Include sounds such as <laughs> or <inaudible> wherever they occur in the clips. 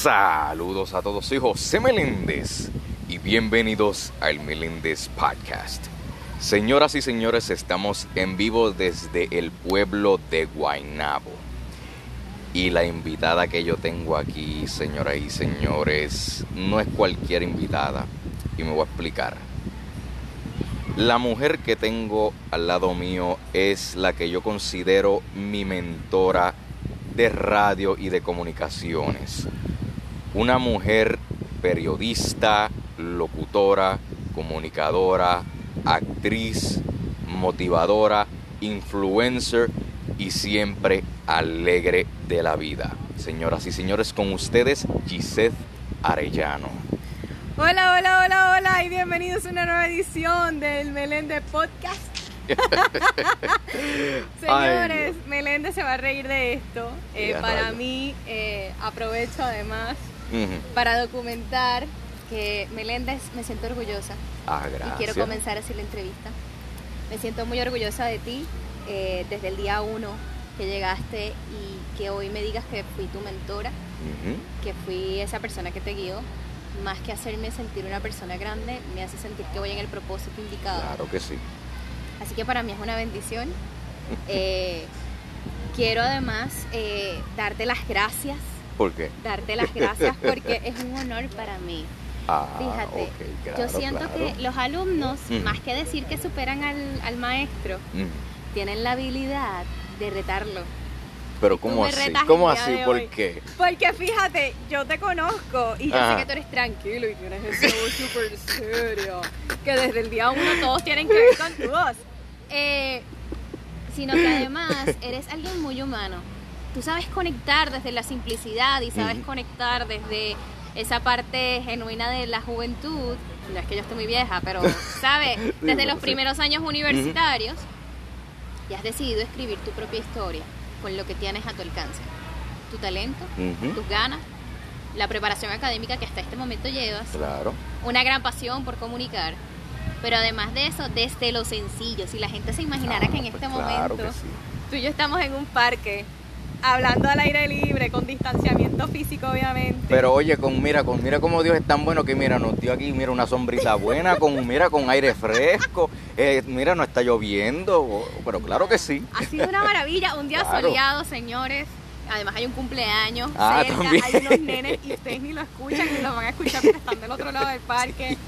Saludos a todos, soy José Meléndez y bienvenidos al Meléndez Podcast. Señoras y señores, estamos en vivo desde el pueblo de Guaynabo. Y la invitada que yo tengo aquí, señoras y señores, no es cualquier invitada. Y me voy a explicar. La mujer que tengo al lado mío es la que yo considero mi mentora de radio y de comunicaciones una mujer periodista, locutora, comunicadora, actriz, motivadora, influencer y siempre alegre de la vida. Señoras y señores, con ustedes Gisette Arellano. Hola, hola, hola, hola y bienvenidos a una nueva edición del Meléndez Podcast. <laughs> <laughs> Señores, Meléndez se va a reír de esto. Eh, para mí, eh, aprovecho además para documentar que Meléndez me siento orgullosa. Ah, gracias. Y quiero comenzar así la entrevista. Me siento muy orgullosa de ti eh, desde el día uno que llegaste y que hoy me digas que fui tu mentora, que fui esa persona que te guió. Más que hacerme sentir una persona grande, me hace sentir que voy en el propósito indicado. Claro que sí. Así que para mí es una bendición. <laughs> Eh, quiero además eh, darte las gracias ¿Por qué? Darte las gracias porque <laughs> es un honor para mí. Ah, Fíjate, yo siento que los alumnos, más que decir que superan al, maestro, tienen la habilidad de retarlo. Pero ¿cómo así? ¿Cómo así? ¿Por qué? Porque fíjate, yo te conozco y yo sé que tú eres tranquilo y tienes eso súper serio. Que desde el día uno todos tienen que ver con tu voz. Eh, sino que además eres alguien muy humano tú sabes conectar desde la simplicidad y sabes conectar desde esa parte genuina de la juventud. No es que yo esté muy vieja, pero, <laughs> ¿sabes? Desde los primeros años universitarios y has decidido escribir tu propia historia con lo que tienes a tu alcance. Tu talento, tus ganas, la preparación académica que hasta este momento llevas. Claro. Una gran pasión por comunicar. Pero además de eso, desde lo sencillo, si la gente se imaginara que en este pues momento tú y yo estamos en un parque hablando al aire libre, con distanciamiento físico, obviamente. Pero oye, con mira, con mira cómo Dios es tan bueno que mira, nos dio aquí, mira, una sombrita buena, con mira, con aire fresco, eh, mira, no está lloviendo, pero claro que sí. Ha sido una maravilla, un día soleado, señores. Además hay un cumpleaños ah, cerca, hay unos nenes y ustedes ni lo escuchan ni lo van a escuchar porque están del otro lado del parque.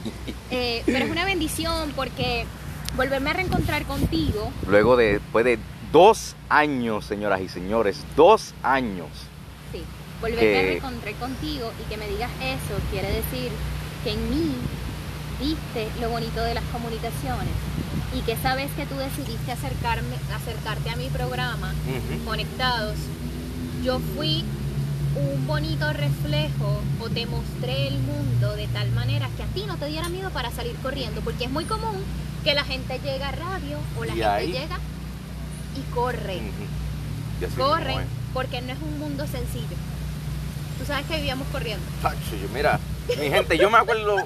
Eh, pero es una bendición porque volverme a reencontrar contigo. Luego de, después de dos años, señoras y señores, dos años. Sí, volverme a reencontrar contigo y que me digas eso quiere decir que en mí viste lo bonito de las comunicaciones y que sabes que tú decidiste acercarme, acercarte a mi programa, conectados. Yo fui un bonito reflejo o te mostré el mundo de tal manera que a ti no te diera miedo para salir corriendo, porque es muy común que la gente llega a radio o la gente llega y corren. Corren porque no es un mundo sencillo. Tú sabes que vivíamos corriendo. mira, mi gente, yo me acuerdo,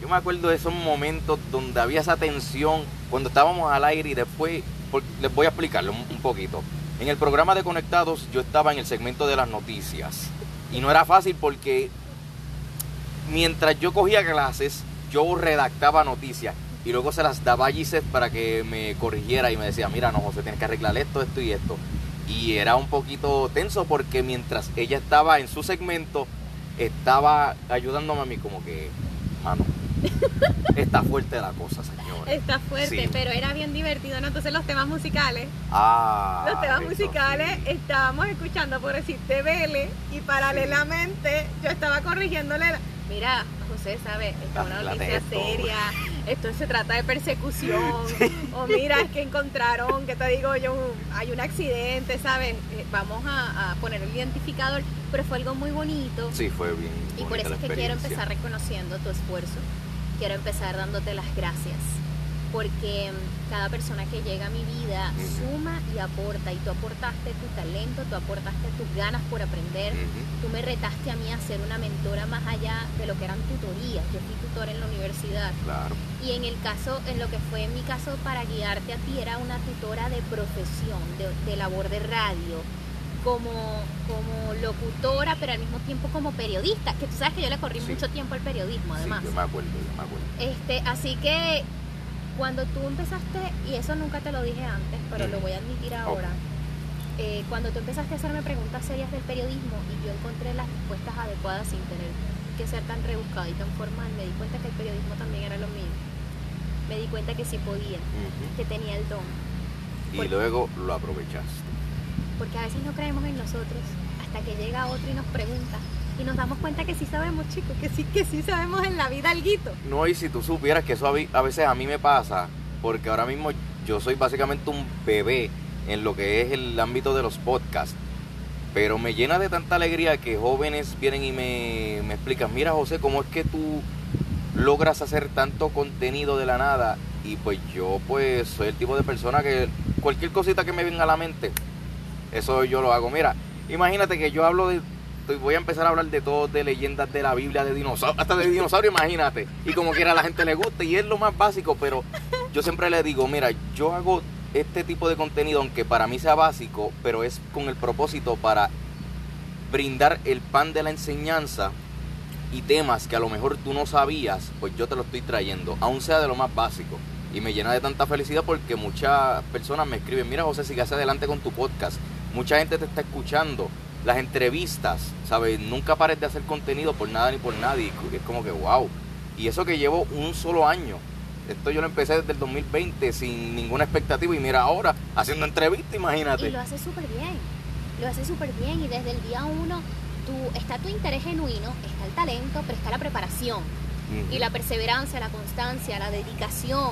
yo me acuerdo de esos momentos donde había esa tensión cuando estábamos al aire y después, les voy a explicarlo un, poquito. En el programa de Conectados yo estaba en el segmento de las noticias y no era fácil porque mientras yo cogía clases, yo redactaba noticias y luego se las daba a Gisette para que me corrigiera y me decía, mira, no, José, tienes que arreglar esto, esto y esto. Y era un poquito tenso porque mientras ella estaba en su segmento, estaba ayudándome a mí como que, mano, <laughs> está fuerte la cosa, señor. Está fuerte, pero era bien divertido, ¿no? Entonces los temas musicales. Ah. Los temas musicales estábamos escuchando por decirte Vele y paralelamente yo estaba corrigiéndole. Mira, José, ¿sabes? Esta es una noticia seria esto se trata de persecución, <laughs> o mira, es que encontraron, que te digo yo, hay un accidente, ¿sabes? Eh, vamos a, poner el identificador, pero fue algo muy bonito. Sí, fue bien. Y por eso es que quiero empezar reconociendo tu esfuerzo, quiero empezar dándote las gracias porque cada persona que llega a mi vida suma y aporta y tú aportaste tu talento, tú aportaste tus ganas por aprender, tú me retaste a mí a ser una mentora más allá de lo que eran tutorías, yo fui tutor en la universidad claro. y en el caso, en lo que fue en mi caso para guiarte a ti era una tutora de profesión, de, labor de radio, como, como locutora, pero al mismo tiempo como periodista, que tú sabes que yo le corrí mucho tiempo al periodismo, además. Sí, yo me acuerdo, yo me acuerdo. Este, así que cuando tú empezaste, y eso nunca te lo dije antes, pero lo voy a admitir ahora, eh, cuando tú empezaste a hacerme preguntas serias del periodismo y yo encontré las respuestas adecuadas sin tener que ser tan rebuscada y tan formal, me di cuenta que el periodismo también era lo mío. Me di cuenta que sí podía, que tenía el don. Y luego lo aprovechaste. Porque a veces no creemos en nosotros hasta que llega otro y nos pregunta. Y nos damos cuenta que sí sabemos, chicos, que sí, que sí sabemos en la vida alguito. No, y si tú supieras que eso a veces a mí me pasa, porque ahora mismo yo soy básicamente un bebé en lo que es el ámbito de los podcasts. Pero me llena de tanta alegría que jóvenes vienen y me, me explican, mira José, ¿cómo es que tú logras hacer tanto contenido de la nada? Y pues yo pues soy el tipo de persona que cualquier cosita que me venga a la mente, eso yo lo hago. Mira, imagínate que yo hablo de, voy a empezar a hablar de todo, de leyendas de la Biblia, de dinosaurios, hasta de dinosaurios, imagínate. Y como quiera a la gente le gusta y es lo más básico, pero yo siempre le digo, mira, yo hago este tipo de contenido, aunque para mí sea básico, pero es con el propósito para brindar el pan de la enseñanza y temas que a lo mejor tú no sabías, pues yo te lo estoy trayendo, aún sea de lo más básico. Y me llena de tanta felicidad porque muchas personas me escriben, mira José, sigue hacia adelante con tu podcast. Mucha gente te está escuchando. Las entrevistas, ¿sabes? Nunca pares de hacer contenido por nada ni por nadie. Es como que, wow. Y eso que llevo un solo año esto yo lo empecé desde el 2020 sin ninguna expectativa y mira ahora haciendo entrevistas, imagínate. Y lo hace súper bien, lo hace súper bien y desde el día uno tú, está tu interés genuino, está el talento, pero está la preparación y la perseverancia, la constancia, la dedicación,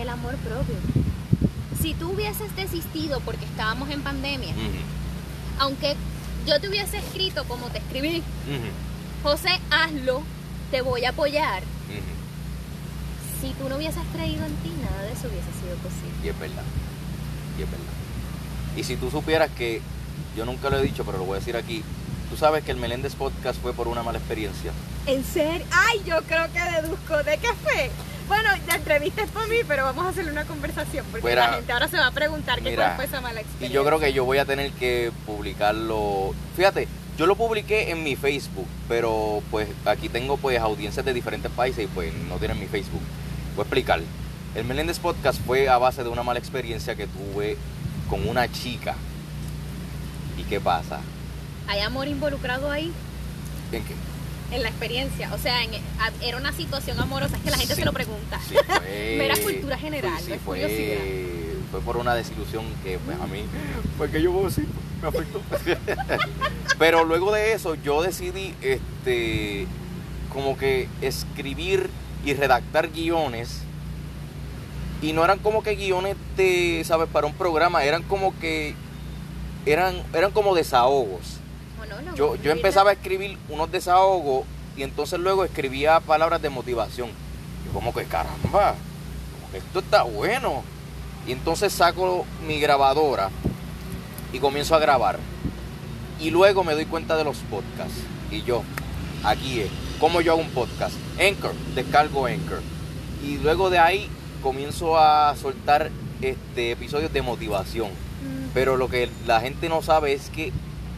el amor propio. Si tú hubieses desistido porque estábamos en pandemia, aunque yo te hubiese escrito como te escribí, José, hazlo, te voy a apoyar si tú no hubieses creído en ti, nada de eso hubiese sido posible. Y es verdad. Y es verdad. Y si tú supieras que, yo nunca lo he dicho, pero lo voy a decir aquí, tú sabes que el Meléndez Podcast fue por una mala experiencia. ¿En serio? Ay, yo creo que deduzco. ¿De qué fue? Bueno, la entrevista es para mí, pero vamos a hacerle una conversación porque la gente ahora se va a preguntar qué fue esa mala experiencia. Y yo creo que yo voy a tener que publicarlo. Fíjate, yo lo publiqué en mi Facebook, pero pues aquí tengo pues audiencias de diferentes países y pues no tienen mi Facebook. Voy a explicar. El Meléndez Podcast fue a base de una mala experiencia que tuve con una chica. ¿Y qué pasa? ¿Hay amor involucrado ahí? ¿En qué? En la experiencia. O sea, era una situación amorosa. Es que la gente se lo pregunta. Sí, <laughs> fue, Mera cultura general. Sí, fue, fue por una desilusión que pues, a mí, <laughs> porque yo puedo decir, me afectó. <laughs> Pero luego de eso, yo decidí, este, como que escribir y redactar guiones. Y no eran como que guiones de, ¿sabes? Para un programa, eran como que. Eran, eran como desahogos. Yo, yo empezaba a escribir unos desahogos y entonces luego escribía palabras de motivación. Y como que caramba, esto está bueno. Y entonces saco mi grabadora y comienzo a grabar. Y luego me doy cuenta de los podcasts. Y yo, aquí es cómo yo hago un podcast. Anchor, descargo Anchor. Y luego de ahí comienzo a soltar este, episodios de motivación. Mm. Pero lo que la gente no sabe es que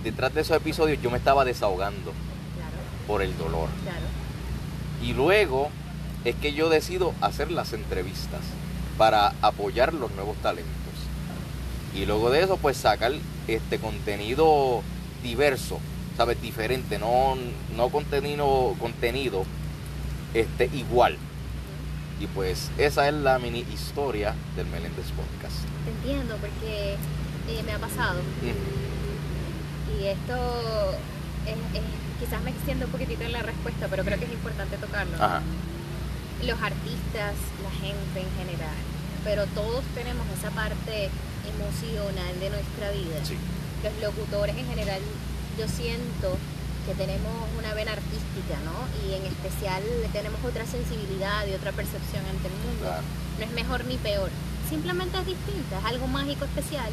detrás de esos episodios yo me estaba desahogando por el dolor. Y luego es que yo decido hacer las entrevistas para apoyar los nuevos talentos. Y luego de eso, pues sacar este contenido diverso ¿sabes? Diferente, no, no contenido, contenido este, igual. Y pues esa es la mini historia del Meléndez Podcast. Te entiendo, porque eh, me ha pasado. Y esto quizás me extiendo un poquitito en la respuesta, pero creo que es importante tocarlo. Los artistas, la gente en general, pero todos tenemos esa parte emocional de nuestra vida. Los locutores en general yo siento que tenemos una vena artística, ¿no? Y en especial tenemos otra sensibilidad y otra percepción ante el mundo. No es mejor ni peor, simplemente es distinta, es algo mágico especial,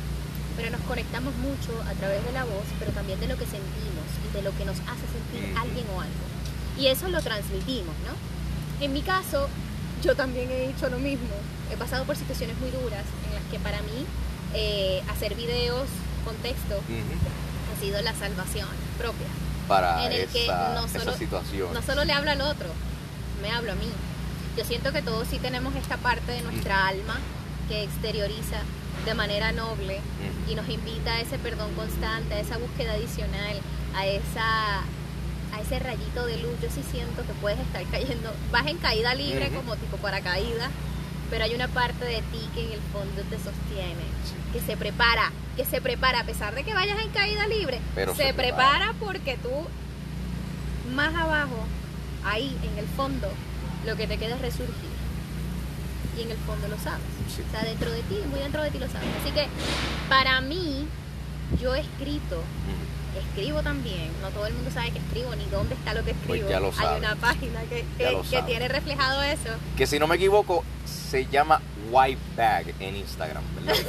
pero nos conectamos mucho a través de la voz, pero también de lo que sentimos y de lo que nos hace sentir alguien o algo. Y eso lo transmitimos, ¿no? En mi caso, yo también he hecho lo mismo. He pasado por situaciones muy duras en las que para mí eh, hacer videos contexto Ujú. ha sido la salvación propia. Para en el que esa, no esa solo, situación. no solo le hablo al otro, me hablo a mí. Yo siento que todos sí tenemos esta parte de nuestra alma que exterioriza de manera noble y nos invita a ese perdón constante, a esa búsqueda adicional, a esa a ese rayito de luz. Yo sí siento que puedes estar cayendo, vas en caída libre como tipo paracaídas, pero hay una parte de ti que en el fondo te sostiene, que se prepara, que se prepara a pesar de que vayas en caída libre, Pero se, se prepara. porque tú más abajo, ahí en el fondo, lo que te queda es resurgir. Y en el fondo lo sabes. Sí. Está dentro de ti, muy dentro de ti lo sabes. Así que para mí, yo he escrito, Ujú. escribo también. No todo el mundo sabe que escribo ni dónde está lo que Pues escribo. lo Hay una página que, tiene reflejado eso. Que si no me equivoco, se llama White Bag en Instagram, ¿verdad? <laughs>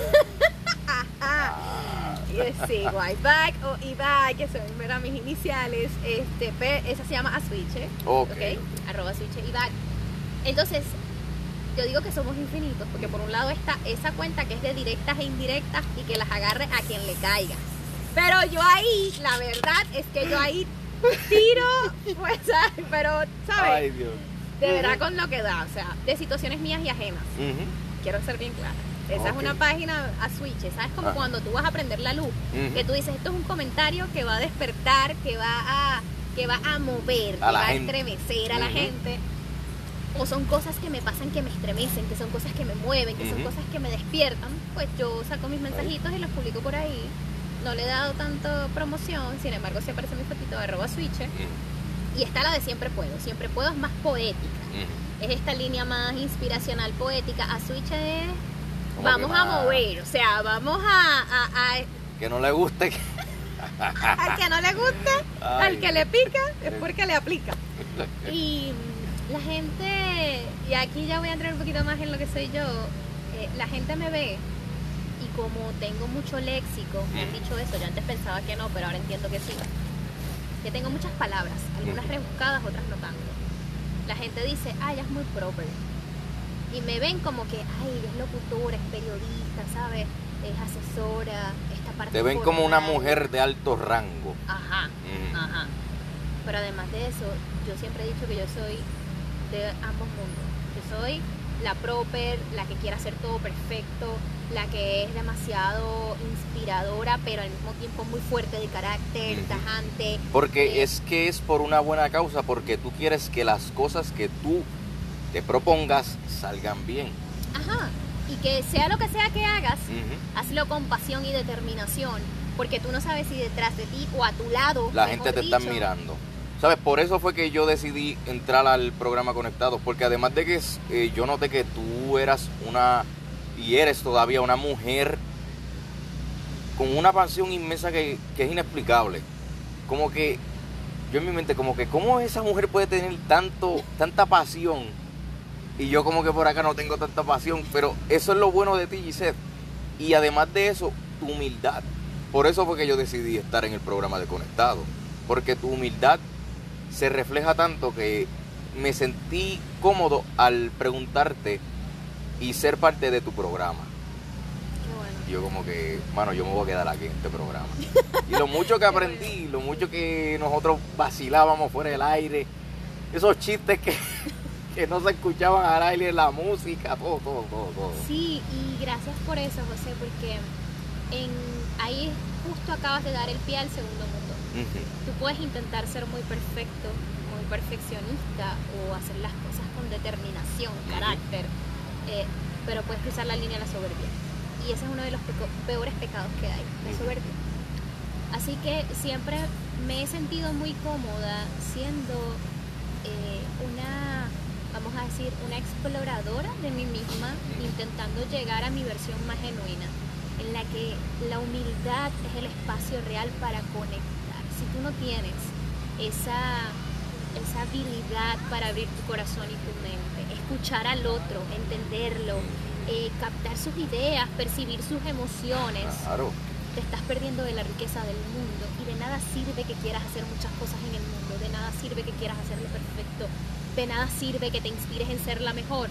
Ah, Y es- sí, Whiteback o Ibai, que son ¿verdad? mis iniciales. Este, esa se llama Aswiche. ok. ¿ok? Arroba Switch Ibai. Entonces, yo digo que somos infinitos, porque por un lado está esa cuenta que es de directas e indirectas y que las agarre a quien le caiga. Pero yo ahí, la verdad es que yo ahí tiro, <laughs> pues, pero, ¿sabes? Ay, Dios. de verdad con lo que da, o sea, de situaciones mías y ajenas. Quiero ser bien clara. Esa es una página a switch, ¿sabes? Como Ajá. cuando tú vas a prender la luz, que tú dices, esto es un comentario que va a despertar, que va a, que va a mover, que A va a estremecer a la gente. O son cosas que me pasan que me estremecen, que son cosas que me mueven, que son cosas que me despiertan. Pues yo saco mis mensajitos y los publico por ahí. No le he dado tanto promoción, sin embargo, si aparece mi fotito de arroba switch. Ujú. Y está la de siempre puedo. Siempre puedo es más poética. Es esta línea más inspiracional, poética. A switch es vamos a mover, o sea, vamos a, a- a- Que no le guste. que- <laughs> al que no le gusta, Ay. al que le pica, es porque le aplica. <laughs> Y la gente, y aquí ya voy a entrar un poquito más en lo que soy yo, eh, la gente me ve y como tengo mucho léxico, me han dicho eso, yo antes pensaba que no, pero ahora entiendo que sí, que tengo muchas palabras, algunas rebuscadas, otras no tanto. La gente dice, ah, ella es muy proper. Y me ven como que, ay, ella es locutora, es periodista, ¿sabes? Es asesora, esta parte Te ven como una mujer de alto rango. Ajá, ajá. Pero además de eso, yo siempre he dicho que yo soy de ambos mundos. Yo soy la proper, la que quiere hacer todo perfecto, la que es demasiado inspiradora, pero al mismo tiempo muy fuerte de carácter, Ujú. tajante. Porque Eh, es que es por una buena causa, porque tú quieres que las cosas que tú te propongas salgan bien. Ajá. Y que sea lo que sea que hagas, Ujú. hazlo con pasión y determinación, porque tú no sabes si detrás de ti o a tu lado La gente te está dicho, mirando. ¿Sabes? Por eso fue que yo decidí entrar al programa Conectados, porque además de que eh, yo noté que tú eras una, y eres todavía una mujer con una pasión inmensa que, es inexplicable. Como que, yo en mi mente, como que, ¿cómo esa mujer puede tener tanto, tanta pasión? Y yo como que por acá no tengo tanta pasión, pero eso es lo bueno de ti, Gisette. Y además de eso, tu humildad. Por eso fue que yo decidí estar en el programa de Conectado. Porque tu humildad se refleja tanto que me sentí cómodo al preguntarte y ser parte de tu programa. Bueno. Yo como que, mano, yo me voy a quedar aquí en este programa. <laughs> Y lo mucho que aprendí, lo mucho que nosotros vacilábamos fuera del aire, esos chistes que, <laughs> que no se escuchaban al aire, la música, todo, todo, todo, todo. Sí, y gracias por eso, José, porque en, ahí justo acabas de dar el pie al segundo mundo. Tú puedes intentar ser muy perfecto, muy perfeccionista o hacer las cosas con determinación, carácter, eh, pero puedes cruzar la línea de la soberbia. Y ese es uno de los peco- peores pecados que hay, la soberbia. Así que siempre me he sentido muy cómoda siendo eh, una, vamos a decir, una exploradora de mí misma, intentando llegar a mi versión más genuina, en la que la humildad es el espacio real para conectar. Tú no tienes esa, esa habilidad para abrir tu corazón y tu mente, escuchar al otro, entenderlo, eh, captar sus ideas, percibir sus emociones, Claro. te estás perdiendo de la riqueza del mundo y de nada sirve que quieras hacer muchas cosas en el mundo, de nada sirve que quieras hacerlo perfecto, de nada sirve que te inspires en ser la mejor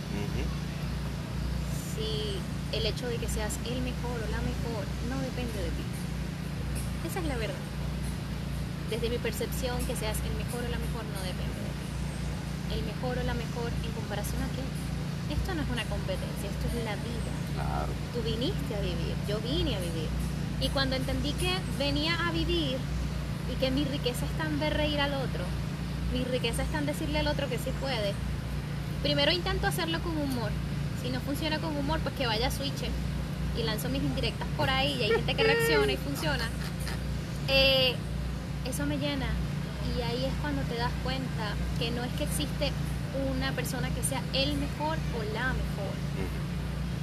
si el hecho de que seas el mejor o la mejor no depende de ti. Esa es la verdad. Desde mi percepción, que seas el mejor o la mejor no depende de ti. El mejor o la mejor en comparación a qué. Esto no es una competencia, esto es la vida. Claro. Tú viniste a vivir, yo vine a vivir. Y cuando entendí que venía a vivir y que mi riqueza está en ver reír al otro, mi riqueza está en decirle al otro que sí puede, primero intento hacerlo con humor. Si no funciona con humor, pues que vaya a switch y lanzo mis indirectas por ahí y hay gente que reacciona y funciona. Eh, eso me llena y ahí es cuando te das cuenta que no es que existe una persona que sea el mejor o la mejor.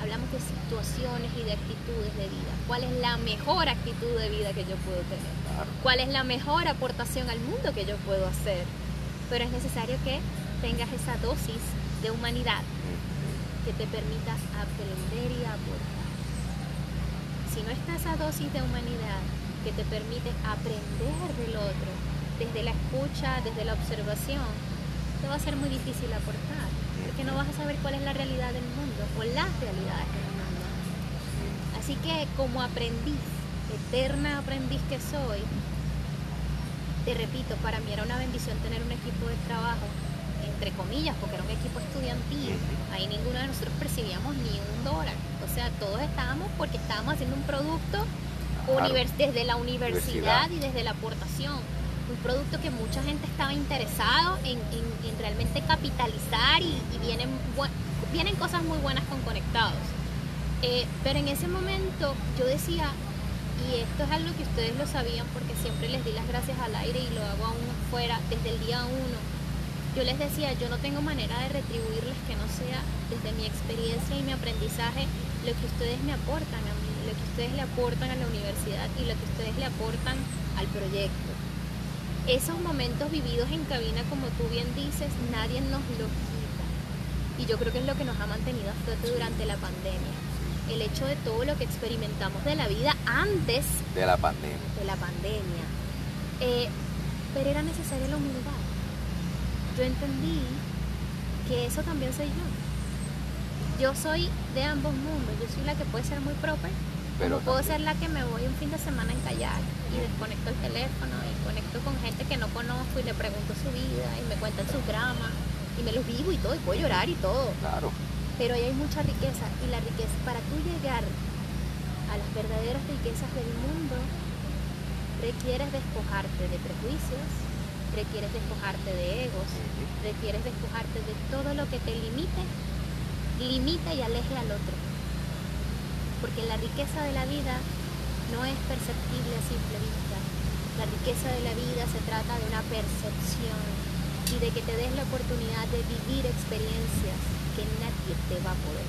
Hablamos de situaciones y de actitudes de vida. ¿Cuál es la mejor actitud de vida que yo puedo tener? ¿Cuál es la mejor aportación al mundo que yo puedo hacer? Pero es necesario que tengas esa dosis de humanidad que te permita aprender y aportar. Si no está esa dosis de humanidad que te permite aprender del otro, desde la escucha, desde la observación, te va a ser muy difícil aportar, porque no vas a saber cuál es la realidad del mundo o las realidades del mundo. Así que como aprendiz, eterna aprendiz que soy, te repito, para mí era una bendición tener un equipo de trabajo, entre comillas, porque era un equipo estudiantil. Ahí ninguno de nosotros percibíamos ni un dólar. O sea, todos estábamos porque estábamos haciendo un producto Claro. desde la universidad, Universidad. y desde la aportación. Un producto que mucha gente estaba interesado en, en- en realmente capitalizar y, y vienen, buen- vienen cosas muy buenas con conectados. Eh, pero en ese momento yo decía, y esto es algo que ustedes lo sabían porque siempre les di las gracias al aire y lo hago aún fuera desde el día uno. Yo les decía, yo no tengo manera de retribuirles que no sea desde mi experiencia y mi aprendizaje lo que ustedes me aportan a mí, lo que ustedes le aportan a la universidad y lo que ustedes le aportan al proyecto. Esos momentos vividos en cabina, como tú bien dices, nadie nos lo quita. Y yo creo que es lo que nos ha mantenido a flote durante la pandemia. El hecho de todo lo que experimentamos de la vida antes De la pandemia. de la pandemia. Eh, pero era necesaria la humildad. Yo entendí que eso también soy yo. Yo soy de ambos mundos. Yo soy la que puede ser muy proper, Pero puedo ser la que me voy un fin de semana en kayak y desconecto el teléfono y conecto con gente que no conozco y le pregunto su vida y me cuentan sus dramas y me los vivo y todo y puedo llorar y todo. Claro. Pero ahí hay mucha riqueza y la riqueza, para tú llegar a las verdaderas riquezas del mundo, requieres despojarte de prejuicios, requieres despojarte de egos, requieres despojarte de todo lo que te limite, limita y aleje al otro. Porque la riqueza de la vida no es perceptible a simple vista. La riqueza de la vida se trata de una percepción y de que te des la oportunidad de vivir experiencias que nadie te va a poder.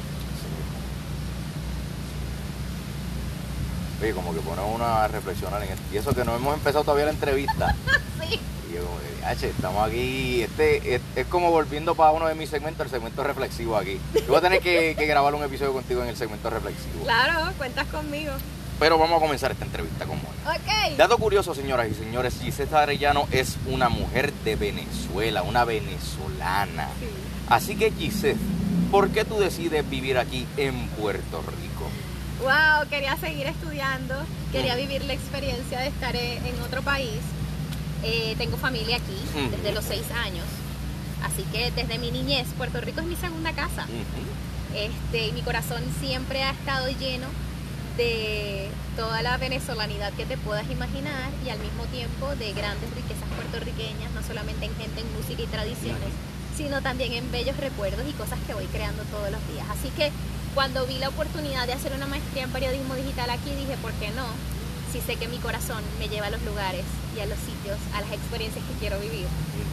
Oye, como que pone uno a reflexionar en esto. Y eso que no hemos empezado todavía la entrevista. <laughs> Sí. Y yo como que, "Ache, estamos aquí. Este es, es como volviendo para uno de mis segmentos, el segmento reflexivo aquí. Yo voy a tener que, <laughs> que grabar un episodio contigo en el segmento reflexivo. Claro, cuentas conmigo. Pero vamos a comenzar esta entrevista con Mónica. Ok. Dato curioso, señoras y señores, Gisette Arellano es una mujer de Venezuela, una venezolana. Sí. Así que Gisette, ¿por qué tú decides vivir aquí en Puerto Rico? Wow, quería seguir estudiando, quería Mm. vivir la experiencia de estar en otro país. Eh, tengo familia aquí desde los seis años, así que desde mi niñez Puerto Rico es mi segunda casa. Ujú. Este, y mi corazón siempre ha estado lleno de toda la venezolanidad que te puedas imaginar y al mismo tiempo de grandes riquezas puertorriqueñas, no solamente en gente, en música y tradiciones, sino también en bellos recuerdos y cosas que voy creando todos los días. Así que cuando vi la oportunidad de hacer una maestría en periodismo digital aquí, dije, ¿por qué no? Si sé que mi corazón me lleva a los lugares y a los sitios, a las experiencias que quiero vivir.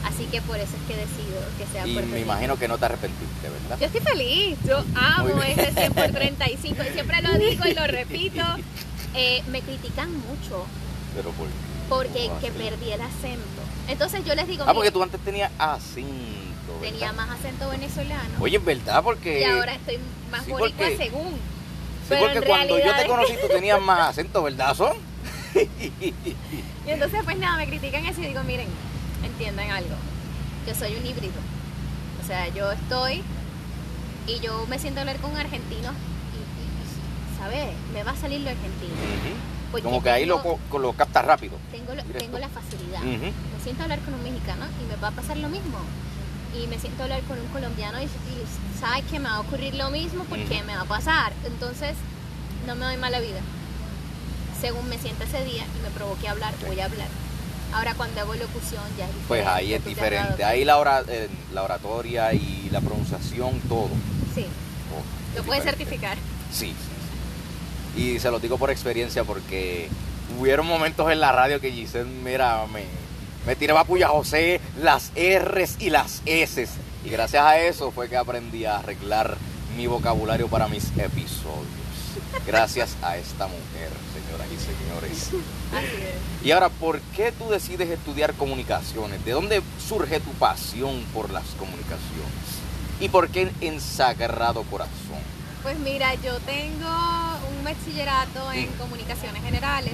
Así que por eso es que decido que sea Y Puerto me Rico. imagino que no te arrepentiste, ¿verdad? Yo estoy feliz, yo amo ese 100 por 35 y siempre lo digo y lo <laughs> repito. Eh, me critican mucho Pero por porque ¿cómo que perdí el acento. Entonces yo les digo, Ah, porque tú antes tenías acento, ¿verdad? tenía más acento venezolano Oye, es verdad, porque... y ahora estoy más sí, boricua porque- según. Sí, pero porque en cuando yo realidad te es- conocí tú tenías más acento, ¿verdad, Son? Y entonces pues nada, me critican eso y digo, miren, entiendan algo. Yo soy un híbrido. O sea, yo estoy y yo me siento a hablar con argentinos y, y- y, ¿sabes? Me va a salir lo argentino. Porque Como que ahí lo, lo captas rápido. tengo, tengo la facilidad. Me siento a hablar con un mexicano y me va a pasar lo mismo. Y me siento a hablar con un colombiano y, y sabe que me va a ocurrir lo mismo porque me va a pasar. Entonces, no me doy mala vida. Según me sienta ese día y me provoque hablar, voy a hablar. Ahora cuando hago locución ya es diferente. Pues ahí es diferente. Ahí la, eh, la oratoria y la pronunciación, todo. Sí, Oh, lo es puedes certificar. Sí. Y se lo digo por experiencia porque hubieron momentos en la radio que Giselle, mira, me, me tiraba puya José, las R's y las S's. Y gracias a eso fue que aprendí a arreglar mi vocabulario para mis episodios. Gracias a esta mujer, señoras y señores. Así es. Y ahora, ¿por qué tú decides estudiar comunicaciones? ¿De dónde surge tu pasión por las comunicaciones? ¿Y por qué en Sagrado Corazón? Pues mira, yo tengo un bachillerato en Mm. comunicaciones generales.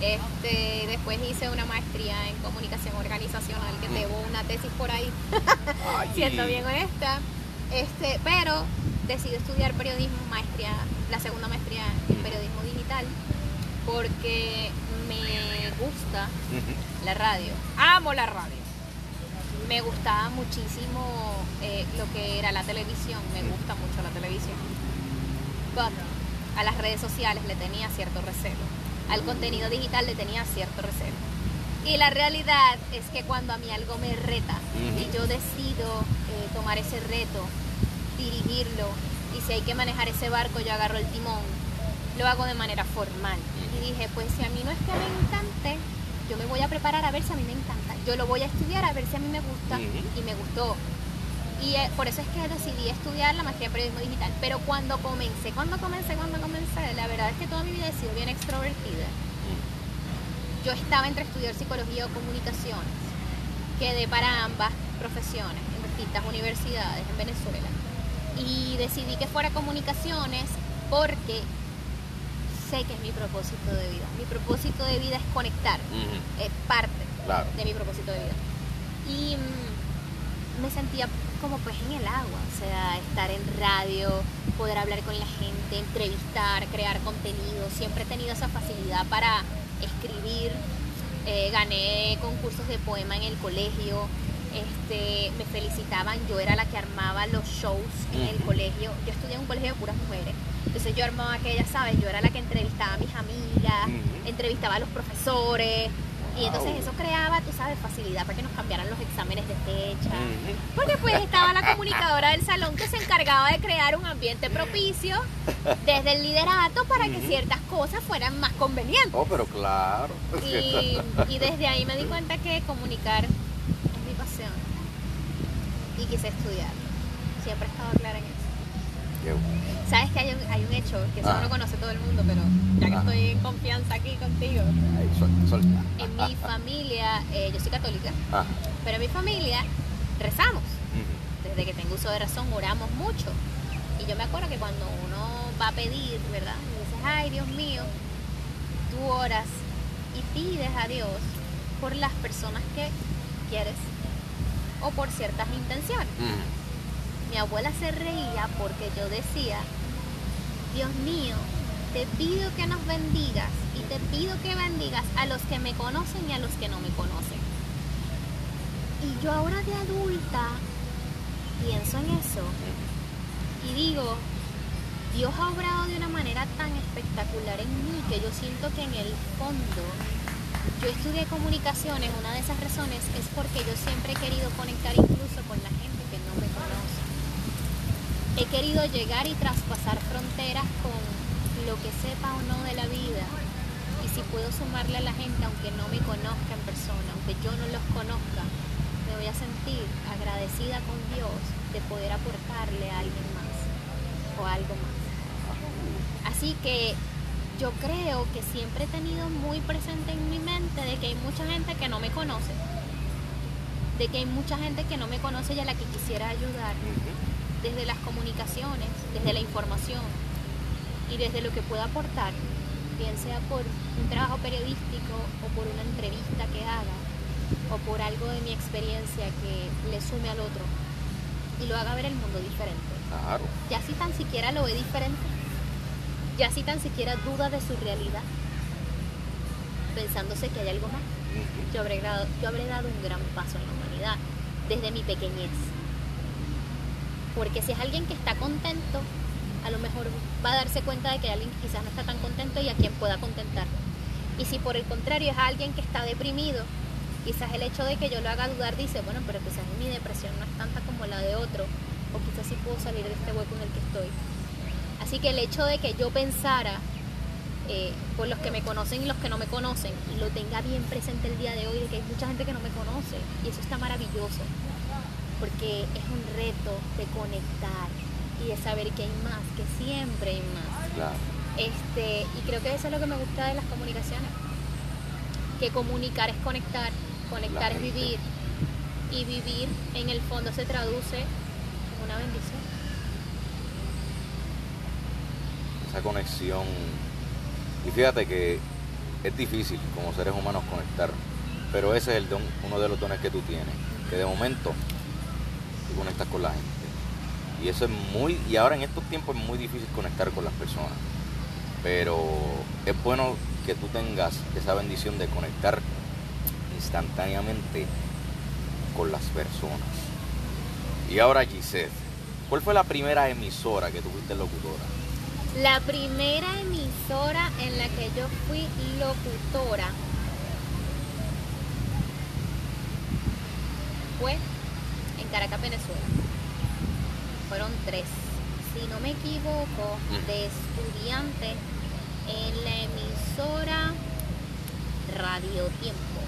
Este, después hice una maestría en comunicación organizacional que Mm. debo una tesis por ahí, <laughs> siendo bien honesta. Este, pero decidí estudiar periodismo, maestría, la segunda maestría en periodismo digital, porque me gusta la radio. Amo la radio. Me gustaba muchísimo eh, lo que era la televisión. Me gusta mucho la televisión. But a las redes sociales le tenía cierto recelo. Al contenido digital le tenía cierto recelo. Y la realidad es que cuando a mí algo me reta y yo decido eh, tomar ese reto, dirigirlo, y si hay que manejar ese barco, yo agarro el timón, lo hago de manera formal. Y dije, pues si a mí no es que me encante, yo me voy a preparar a ver si a mí me encanta. Yo lo voy a estudiar a ver si a mí me gusta y me gustó. Y eh, por eso es que decidí estudiar la maestría de periodismo digital. Pero cuando comencé, cuando comencé, cuando comencé, la verdad es que toda mi vida he sido bien extrovertida. Yo estaba entre estudiar psicología o comunicaciones. Quedé para ambas profesiones en distintas universidades en Venezuela. Y decidí que fuera comunicaciones porque sé que es mi propósito de vida. Mi propósito de vida es conectar, es parte Claro. de mi propósito de vida. Y mm, me sentía como pez en el agua, o sea, estar en radio, poder hablar con la gente, entrevistar, crear contenido. Siempre he tenido esa facilidad para escribir. Eh, gané concursos de poema en el colegio. Este, me felicitaban, yo era la que armaba los shows en el colegio. Yo estudié en un colegio de puras mujeres. Entonces yo armaba aquellas, ¿sabes? Yo era la que entrevistaba a mis amigas, entrevistaba a los profesores. Y entonces eso creaba, tú sabes, facilidad para que nos cambiaran los exámenes de fecha. Porque pues estaba la comunicadora del salón que se encargaba de crear un ambiente propicio desde el liderato para que ciertas cosas fueran más convenientes. Oh, pero claro. Y, y desde ahí me di cuenta que comunicar es mi pasión. Y quise estudiar. Siempre he estado clara en eso. Sabes que hay un, hay un hecho que eso Ah. no lo conoce todo el mundo, pero ya que Ah. estoy en confianza aquí contigo. En mi familia, eh, yo soy católica, Ajá. pero en mi familia rezamos. Desde que tengo uso de razón oramos mucho. Y yo me acuerdo que cuando uno va a pedir, ¿verdad? Y dices, ay Dios mío, tú oras y pides a Dios por las personas que quieres o por ciertas intenciones. Mi abuela se reía porque yo decía, Dios mío, te pido que nos bendigas y te pido que bendigas a los que me conocen y a los que no me conocen. Y yo ahora de adulta pienso en eso y digo, Dios ha obrado de una manera tan espectacular en mí que yo siento que en el fondo yo estudié comunicaciones, una de esas razones es porque yo siempre he querido conectar incluso con la gente que no me conoce. He querido llegar y traspasar fronteras con lo que sepa o no de la vida. Y si puedo sumarle a la gente, aunque no me conozca en persona, aunque yo no los conozca, me voy a sentir agradecida con Dios de poder aportarle a alguien más o algo más. Así que yo creo que siempre he tenido muy presente en mi mente de que hay mucha gente que no me conoce, de que hay mucha gente que no me conoce y a la que quisiera ayudar, desde las comunicaciones, desde la información y desde lo que pueda aportar, bien sea por un trabajo periodístico o por una entrevista que haga o por algo de mi experiencia que le sume al otro y lo haga ver el mundo diferente. Claro. Ya si tan siquiera lo ve diferente, ya si tan siquiera duda de su realidad, pensándose que hay algo más. Yo habré, dado, yo habré dado un gran paso en la humanidad desde mi pequeñez. Porque si es alguien que está contento, a lo mejor va a darse cuenta de que alguien que quizás no está tan contento y a quien pueda contentar. Y si por el contrario es alguien que está deprimido, quizás el hecho de que yo lo haga dudar dice, bueno, pero quizás mi depresión no es tanta como la de otro, o quizás sí puedo salir de este hueco en el que estoy. Así que el hecho de que yo pensara eh, por los que me conocen y los que no me conocen, y lo tenga bien presente el día de hoy, de que hay mucha gente que no me conoce, y eso está maravilloso, porque es un reto de conectar y de saber que hay más, que siempre hay más. Este, y creo que eso es lo que me gusta de las comunicaciones, que comunicar es conectar, conectar es vivir, y vivir en el fondo se traduce en una bendición. Conexión y fíjate que es difícil como seres humanos conectar, pero ese es el don, uno de los dones que tú tienes, que de momento tú conectas con la gente. Y eso es muy, y ahora en estos tiempos es muy difícil conectar con las personas, pero es bueno que tú tengas esa bendición de conectar instantáneamente con las personas. Y ahora Gisette, ¿cuál fue la primera emisora que tuviste locutora? La primera emisora en la que yo fui locutora fue en Caracas, Venezuela. Fueron tres, si no me equivoco, de estudiante en la emisora Radio Tiempo.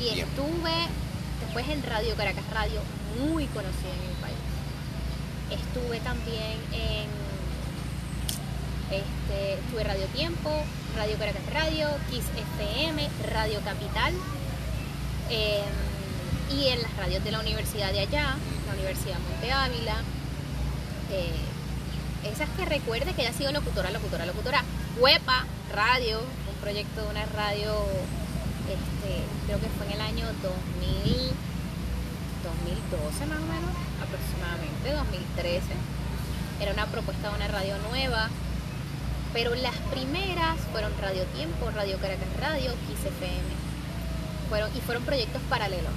y estuve después en Radio Caracas Radio, muy conocida en el país. Estuve también en este, estuve Radio Tiempo, Radio Caracas Radio, Kiss FM, Radio Capital em, y en las radios de la universidad de allá, la Universidad Monte Ávila. Eh, esas que recuerde que haya sido locutora, locutora, locutora. Huepa Radio, un proyecto de una radio, este, creo que fue en el año 2000, 2012 más o menos, aproximadamente, 2013. Era una propuesta de una radio nueva pero las primeras fueron Radio Tiempo, Radio Caracas Radio, XFM. Fueron, y fueron proyectos paralelos.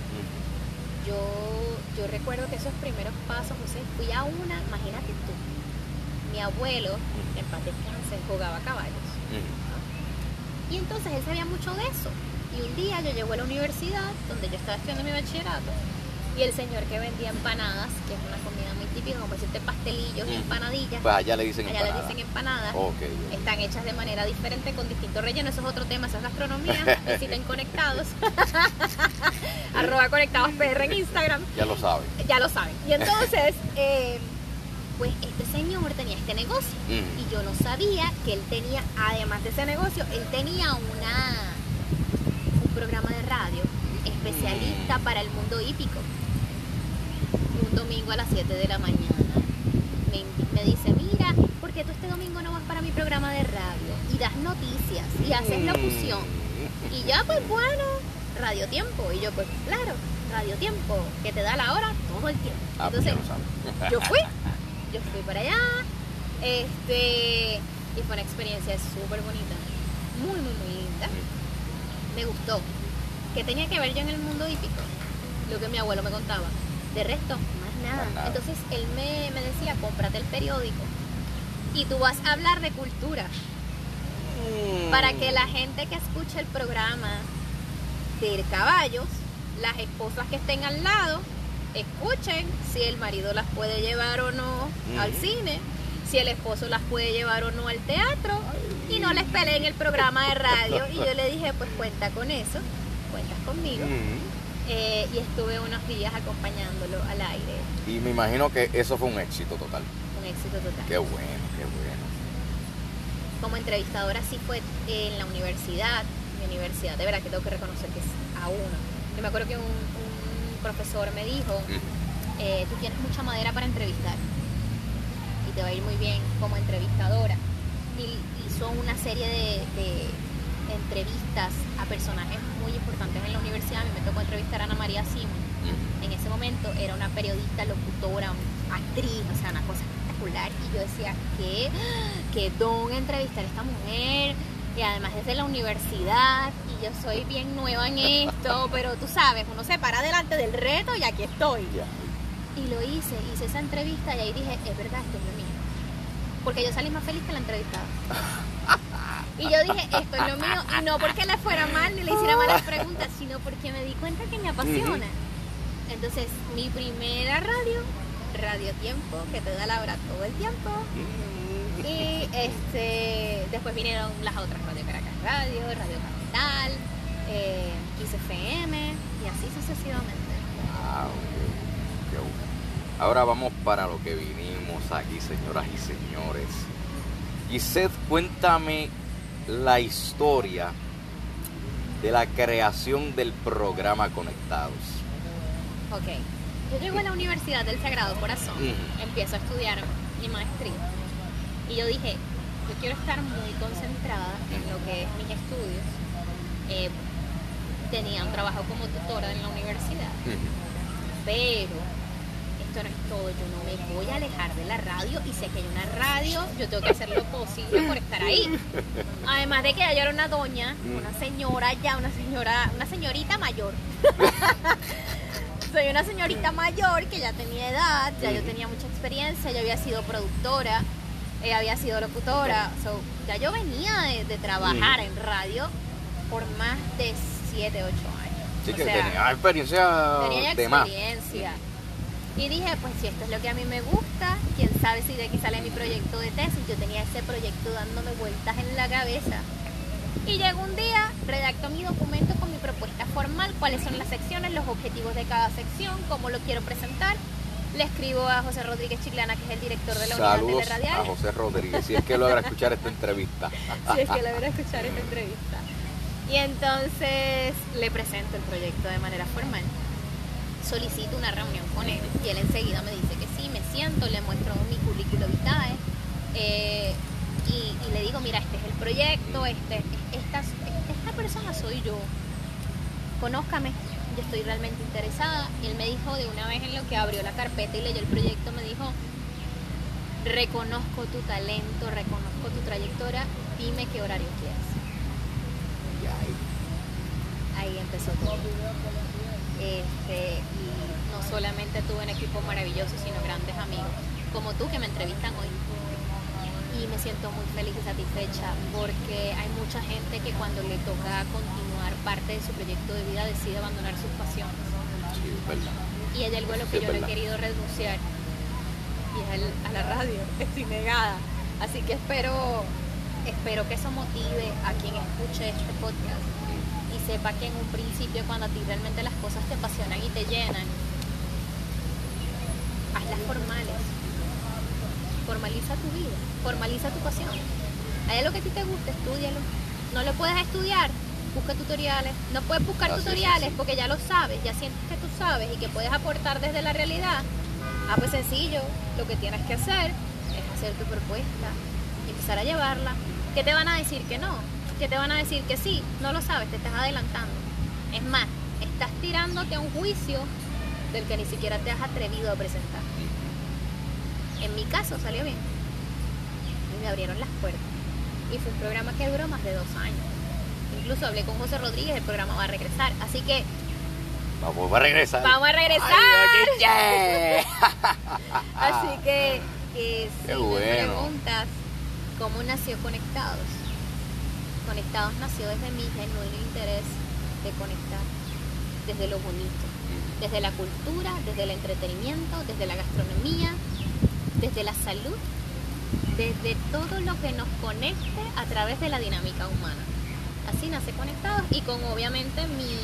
Yo, yo recuerdo que esos primeros pasos, José, fui a una, imagínate tú, mi abuelo, en paz descanse, jugaba caballos. Y entonces él sabía mucho de eso. Y un día yo llego a la universidad, donde yo estaba estudiando mi bachillerato, y el señor que vendía empanadas, que es una comida muy típica, como decirte pastelillos y empanadillas. Pues allá le dicen allá empanadas. le dicen empanadas. Están hechas de manera diferente con distintos rellenos. Eso es otro tema, eso es gastronomía. <laughs> Visiten conectados. <laughs> Arroba conectados PR en Instagram. Ya lo saben. Ya lo saben. Y entonces, <laughs> eh, pues este señor tenía este negocio. Y yo no sabía que él tenía, además de ese negocio, él tenía una un programa de radio especialista para el mundo hípico domingo a las 7 de la mañana. Me, dice, mira, ¿por qué tú este domingo no vas para mi programa de radio? Y das noticias y haces locución. Y ya, pues bueno, Radio Tiempo. Y yo, pues claro, Radio Tiempo, que te da la hora todo el tiempo. Ah, pues Entonces, yo fui, <laughs> yo fui para allá. Este, y fue una experiencia súper bonita. Muy, muy, muy linda. Me gustó. ¿Qué tenía que ver yo en el mundo hípico? Lo que mi abuelo me contaba de resto, nada. Entonces él me, decía, cómprate el periódico y tú vas a hablar de cultura. Mm. Para que la gente que escuche el programa de caballos, las esposas que estén al lado, escuchen si el marido las puede llevar o no al cine, si el esposo las puede llevar o no al teatro, y no les peleen el programa de radio. Y yo le dije, pues cuenta con eso, cuentas conmigo. Eh, y estuve unos días acompañándolo al aire. Y me imagino que eso fue un éxito total. Un éxito total. Qué bueno, qué bueno. Como entrevistadora sí fue en la universidad, mi universidad, de verdad que tengo que reconocer que es a uno. Yo me acuerdo que un, profesor me dijo, eh, tú tienes mucha madera para entrevistar y te va a ir muy bien como entrevistadora. Y hizo una serie de entrevistas a personajes muy importantes en la universidad. A mí me tocó entrevistar a Ana María Simón. En ese momento era una periodista, locutora, actriz, o sea, una cosa espectacular. Y yo decía, ¿qué? ¿Qué don entrevistar a esta mujer? Y además desde la universidad, y yo soy bien nueva en esto, <laughs> pero tú sabes, uno se para delante del reto y aquí estoy. Y lo hice, hice esa entrevista y ahí dije, es verdad, esto es lo mío. Porque yo salí más feliz que la entrevistada. Y yo dije, esto es lo mío, y no porque le fuera mal ni le hiciera malas preguntas, sino porque me di cuenta que me apasiona. Entonces, mi primera radio, Radio Tiempo, que te da la hora todo el tiempo. Y este, después vinieron las otras, Radio Caracas Radio, Radio Capital, eh, FM, y así sucesivamente. Wow, qué bueno. Ahora vamos para lo que vinimos aquí, señoras y señores. Gisette, cuéntame la historia de la creación del programa Conectados. Ok, yo llego a la Universidad del Sagrado Corazón, empiezo a estudiar mi maestría y yo dije, yo quiero estar muy concentrada en lo que es mis estudios. Eh, tenía un trabajo como tutora en la universidad, pero esto no es todo, yo no me voy a alejar de la radio y sé que hay una radio, yo tengo que hacer lo posible por estar ahí. Además de que yo era una doña, una señora ya, una señora, una señorita mayor. <laughs> Soy una señorita mayor que ya tenía edad, ya yo tenía mucha experiencia, yo había sido productora, eh, había sido locutora, ya yo venía de, trabajar en radio por más de 7, 8 años. Sí, que tenía experiencia. Tenía experiencia. Y dije, pues si esto es lo que a mí me gusta, quién sabe si de aquí sale mi proyecto de tesis. Yo tenía ese proyecto dándome vueltas en la cabeza. Y llegó un día, redacto mi documento con mi propuesta formal, cuáles son las secciones, los objetivos de cada sección, cómo lo quiero presentar. Le escribo a José Rodríguez Chiclana, que es el director de la Saludos unidad radial. a José Rodríguez, si es que logra escuchar esta entrevista. <laughs> si es que logra escuchar esta entrevista. Y entonces le presento el proyecto de manera formal solicito una reunión con él y él enseguida me dice que sí, me siento, le muestro mi currículo vitae eh, y, le digo, mira, este es el proyecto, este, esta, esta persona soy yo, conózcame, yo estoy realmente interesada. Y él me dijo de una vez en lo que abrió la carpeta y leyó el proyecto, me dijo, reconozco tu talento, reconozco tu trayectoria, dime qué horario quieres. Ahí empezó todo. Este, y no solamente tuve un equipo maravilloso, sino grandes amigos, como tú que me entrevistan hoy. Y me siento muy feliz y satisfecha porque hay mucha gente que cuando le toca continuar parte de su proyecto de vida decide abandonar sus pasiones. Y hay algo a lo que yo no he querido renunciar y es a la radio, <laughs> estoy negada. Así que espero, espero que eso motive a quien escuche este podcast sepa que en un principio cuando a ti realmente las cosas te apasionan y te llenan, hazlas formales. Formaliza tu vida, formaliza tu pasión. Hay algo que a ti te gusta, estudialo. No lo puedes estudiar, busca tutoriales. No puedes buscar tutoriales porque ya lo sabes, ya sientes que tú sabes y que puedes aportar desde la realidad. Ah, pues sencillo, lo que tienes que hacer es hacer tu propuesta, empezar a llevarla. ¿Qué te van a decir que no? que te van a decir que sí, no lo sabes, te estás adelantando. Es más, estás tirándote a un juicio del que ni siquiera te has atrevido a presentar. En mi caso salió bien. Y me abrieron las puertas. Y fue un programa que duró más de dos años. Incluso hablé con José Rodríguez, el programa va a regresar. Así que... Vamos a regresar. Vamos a regresar. <laughs> Así que, que si me preguntas cómo nació Conectados, Conectados nació desde mi genuino interés de conectar, desde lo bonito, desde la cultura, desde el entretenimiento, desde la gastronomía, desde la salud, desde todo lo que nos conecte a través de la dinámica humana. Así nace Conectados y con obviamente mi,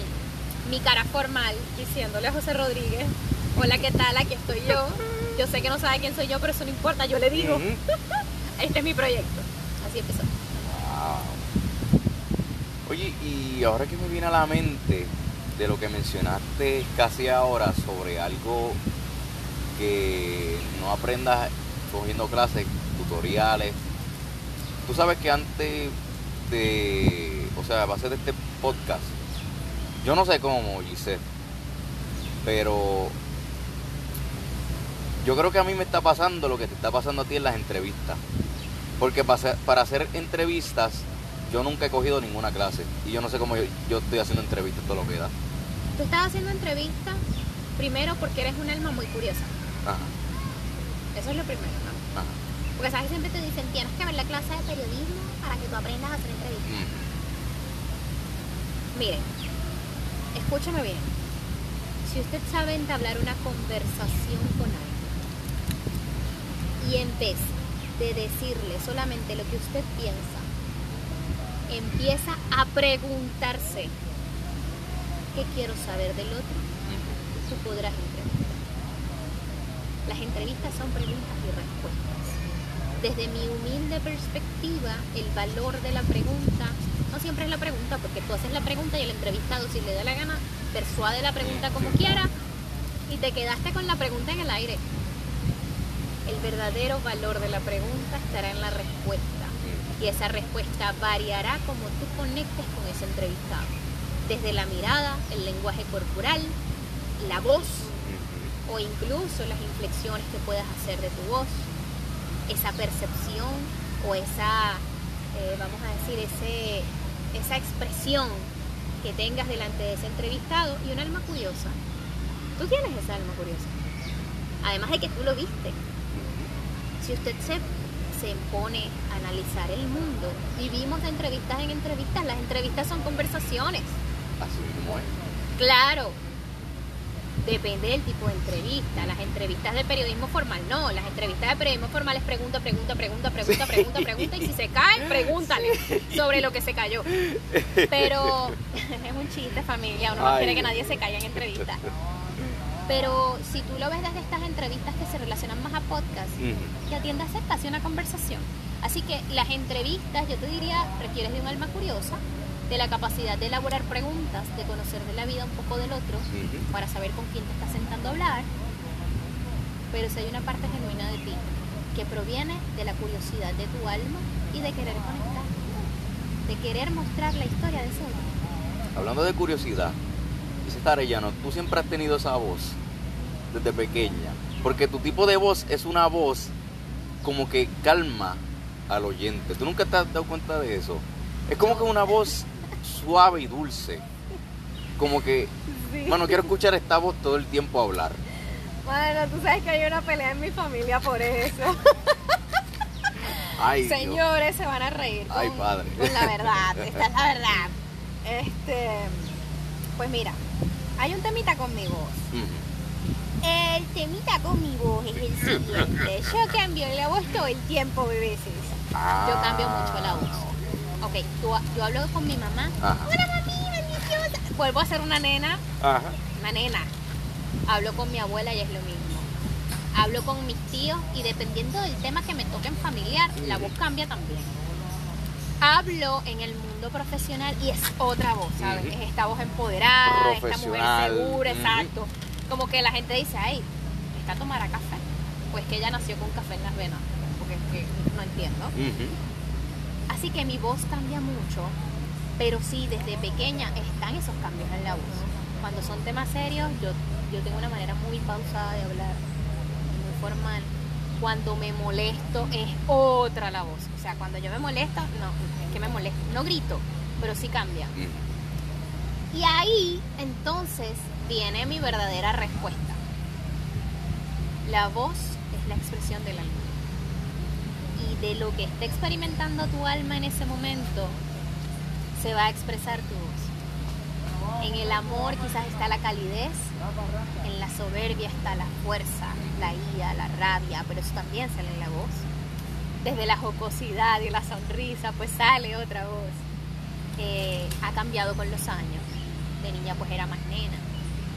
mi cara formal diciéndole a José Rodríguez, hola, ¿qué tal? Aquí estoy yo. Yo sé que no sabe quién soy yo, pero eso no importa, yo le digo, <laughs> este es mi proyecto. Así empezó. Oye, y ahora que me viene a la mente de lo que mencionaste casi ahora sobre algo que no aprendas cogiendo clases, tutoriales. Tú sabes que antes de, o sea, a base de este podcast, yo no sé cómo, Giselle, pero yo creo que a mí me está pasando lo que te está pasando a ti en las entrevistas. Porque para hacer entrevistas yo nunca he cogido ninguna clase y yo no sé cómo yo, yo estoy haciendo entrevistas todo lo que da. Tú estás haciendo entrevistas primero porque eres un alma muy curiosa. Ajá, Eso es lo primero, ¿no? ajá. Porque sabes siempre te dicen, tienes que ver la clase de periodismo para que tú aprendas a hacer entrevistas. Mm, Miren, escúchame bien. Si usted sabe entablar una conversación con alguien y en vez de decirle solamente lo que usted piensa, empieza a preguntarse qué quiero saber del otro, tú podrás. Las entrevistas son preguntas y respuestas. Desde mi humilde perspectiva, el valor de la pregunta no siempre es la pregunta, porque tú haces la pregunta y el entrevistado, si le da la gana, persuade la pregunta como quiera y te quedaste con la pregunta en el aire. El verdadero valor de la pregunta estará en la respuesta y esa respuesta variará como tú conectes con ese entrevistado. Desde la mirada, el lenguaje corporal, la voz o incluso las inflexiones que puedas hacer de tu voz, esa percepción o esa, eh, vamos a decir, ese, esa expresión que tengas delante de ese entrevistado y un alma curiosa. Tú tienes esa alma curiosa. Además de que tú lo viste. Si usted se, se pone a analizar el mundo, vivimos de entrevistas en entrevistas, las entrevistas son conversaciones. Así mismo es. Claro, depende del tipo de entrevista. Las entrevistas de periodismo formal no. Las entrevistas de periodismo formal es pregunta, pregunta, pregunta, pregunta, pregunta, pregunta. Y si se cae, pregúntale sobre lo que se cayó. Pero <laughs> es un chiste, familia. Uno no Ay. quiere que nadie se caiga en entrevistas. Pero si tú lo ves desde estas entrevistas que se relacionan más a podcast, Ujú. que atiende a acercarse a una conversación. Así que las entrevistas, yo te diría, requieres de un alma curiosa, de la capacidad de elaborar preguntas, de conocer de la vida un poco del otro, para saber con quién te estás sentando a hablar. Pero si hay una parte genuina de ti que proviene de la curiosidad de tu alma y de querer conectar, de querer mostrar la historia de ese otro. Hablando de curiosidad, dice Arellano, tú siempre has tenido esa voz desde pequeña. Porque tu tipo de voz es una voz como que calma al oyente. ¿Tú nunca te has dado cuenta de eso? Es como que una voz suave y dulce. Como que, bueno, quiero escuchar esta voz todo el tiempo hablar. Bueno, tú sabes que hay una pelea en mi familia por eso. Ay, Dios. Señores, se van a reír. Ay, padre. Con la verdad, esta es la <laughs> verdad. Este, pues mira, hay un temita con mi voz. El temita con mi voz es el siguiente. Yo cambio la voz todo el tiempo, bebeses. Yo cambio mucho la Ah, voz. Ok, tú, yo hablo con mi mamá. Ajá. Hola mami, bendiciones. Vuelvo a ser una nena, Ajá. una nena. Hablo con mi abuela y es lo mismo. Hablo con mis tíos y dependiendo del tema que me toque en familiar, la voz cambia también. Hablo en el mundo profesional y es otra voz, ¿sabes? Es esta voz empoderada, esta mujer segura, exacto. Como que la gente dice, ay, ¿está tomará café? Pues que ella nació con café en las venas, porque es que no entiendo. Ujú. Así que mi voz cambia mucho, pero sí, desde pequeña están esos cambios en la voz. Cuando son temas serios, yo, yo tengo una manera muy pausada de hablar, muy formal. Cuando me molesto es otra la voz. O sea, cuando yo me molesto, no, es que me molesto. No grito, pero sí cambia. Ujú. Y ahí entonces viene mi verdadera respuesta. La voz es la expresión del alma. Y de lo que esté experimentando tu alma en ese momento, se va a expresar tu voz. En el amor quizás está la calidez, en la soberbia está la fuerza, la ira, la rabia, pero eso también sale en la voz. Desde la jocosidad y la sonrisa, pues sale otra voz. Eh, ha cambiado con los años. De niña pues era más nena.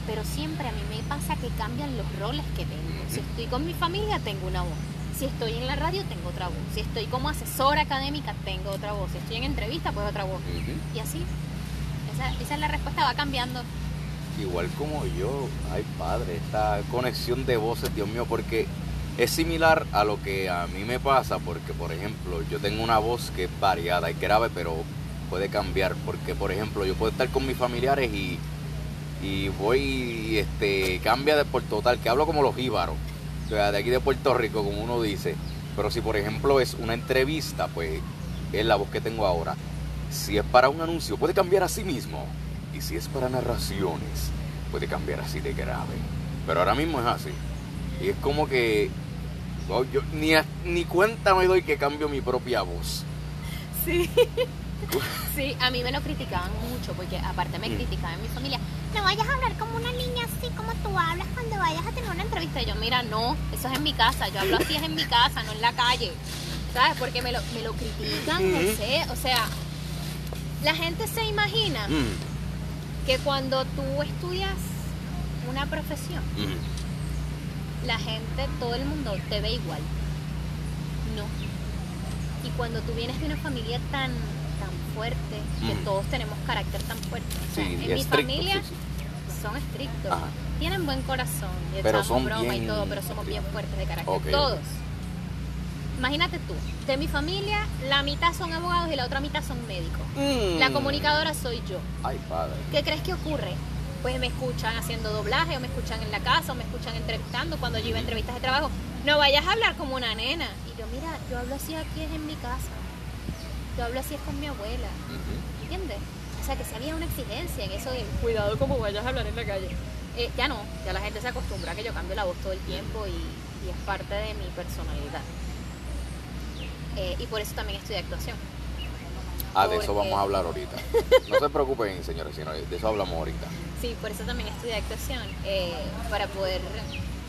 Pero siempre a mí me pasa que cambian los roles que tengo. Si estoy con mi familia, tengo una voz. Si estoy en la radio, tengo otra voz. Si estoy como asesora académica, tengo otra voz. Si estoy en entrevista, pues otra voz. Y así. Esa, esa es la respuesta, va cambiando. Igual como yo, ay padre, esta conexión de voces, Dios mío, porque es similar a lo que a mí me pasa, porque por ejemplo, yo tengo una voz que es variada y grave, pero puede cambiar, porque por ejemplo, yo puedo estar con mis familiares y, y voy, y, este, cambia de por total, que hablo como los sea, de aquí de Puerto Rico, como uno dice, pero si por ejemplo es una entrevista, pues es la voz que tengo ahora. Si es para un anuncio, puede cambiar a sí mismo. Y si es para narraciones, puede cambiar así de grave. Pero ahora mismo es así. Y es como que yo ni, a- ni cuenta me doy que cambio mi propia voz. Sí. Sí, a mí me lo criticaban mucho porque aparte me Mm. criticaban en mi familia. No vayas a hablar como una niña así como tú hablas cuando vayas a tener una entrevista. Y yo, mira, no, eso es en mi casa. Yo hablo así es en mi casa, no en la calle. ¿Sabes? Porque me lo, me lo critican, no sé. O sea, la gente se imagina Mm, que cuando tú estudias una profesión, mm. la gente, todo el mundo te ve igual. No. Y cuando tú vienes de una familia tan fuerte, que Mm. todos tenemos carácter tan fuerte. O sea, Sí, en mi estricto, familia sí, sí. son estrictos. Ajá. Tienen buen corazón, y Pero son broma y todo, pero somos bien fuertes de carácter. Todos. Imagínate tú, de mi familia, la mitad son abogados y la otra mitad son médicos. La Mm. comunicadora soy yo. Ay, padre. ¿Qué crees que ocurre? Pues me escuchan haciendo doblaje, o me escuchan en la casa, o me escuchan entrevistando cuando yo iba a entrevistas de trabajo. No vayas a hablar como una nena. Y yo, mira, yo hablo así aquí es en mi casa. Yo hablo así es con mi abuela. Ujú. ¿Entiendes? O sea, que si había una exigencia en eso de cuidado como vayas a hablar en la calle. Eh, ya no, ya la gente se acostumbra a que yo cambio la voz todo el tiempo y, y es parte de mi personalidad. Eh, y por eso también estudié actuación. Ah, de eso vamos a hablar ahorita. No se preocupen, <laughs> señores, sino de eso hablamos ahorita. Sí, por eso también estudié actuación, eh, para poder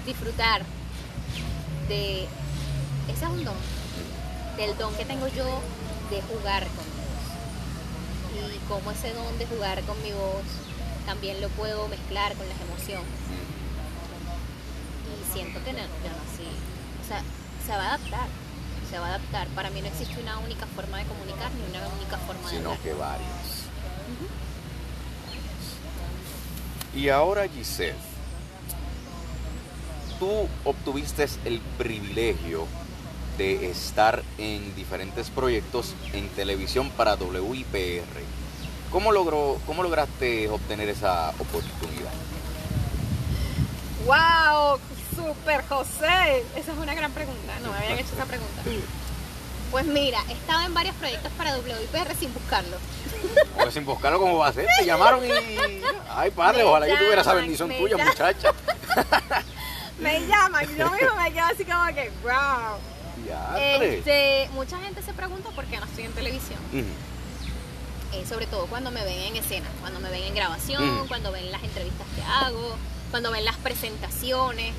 disfrutar de... Ese es un don, del don que tengo yo de jugar con mi voz. Y como ese don de jugar con mi voz también lo puedo mezclar con las emociones. Y siento que no, yo no sí. O sea, se va a adaptar. Se va a adaptar. Para mí no existe una única forma de comunicar ni una única forma de Sino hablar. que varias. Y ahora, Giselle, tú obtuviste el privilegio de estar en diferentes proyectos en televisión para WIPR. ¿Cómo, logró, ¿Cómo lograste obtener esa oportunidad? ¡Wow! ¡Super José! Esa es una gran pregunta. No me habían hecho esa pregunta. Pues mira, he estado en varios proyectos para WIPR sin buscarlo. Pues sin buscarlo, ¿cómo va a ser? Te llamaron y... Ay, padre, Me ojalá yo tuviera esa llaman, bendición tuya, llaman. muchacha. <laughs> Me llaman y yo mismo me quedo así como que, wow. Este, mucha gente se pregunta por qué no estoy en televisión. Eh, sobre todo cuando me ven en escena, cuando me ven en grabación, cuando ven las entrevistas que hago, cuando ven las presentaciones.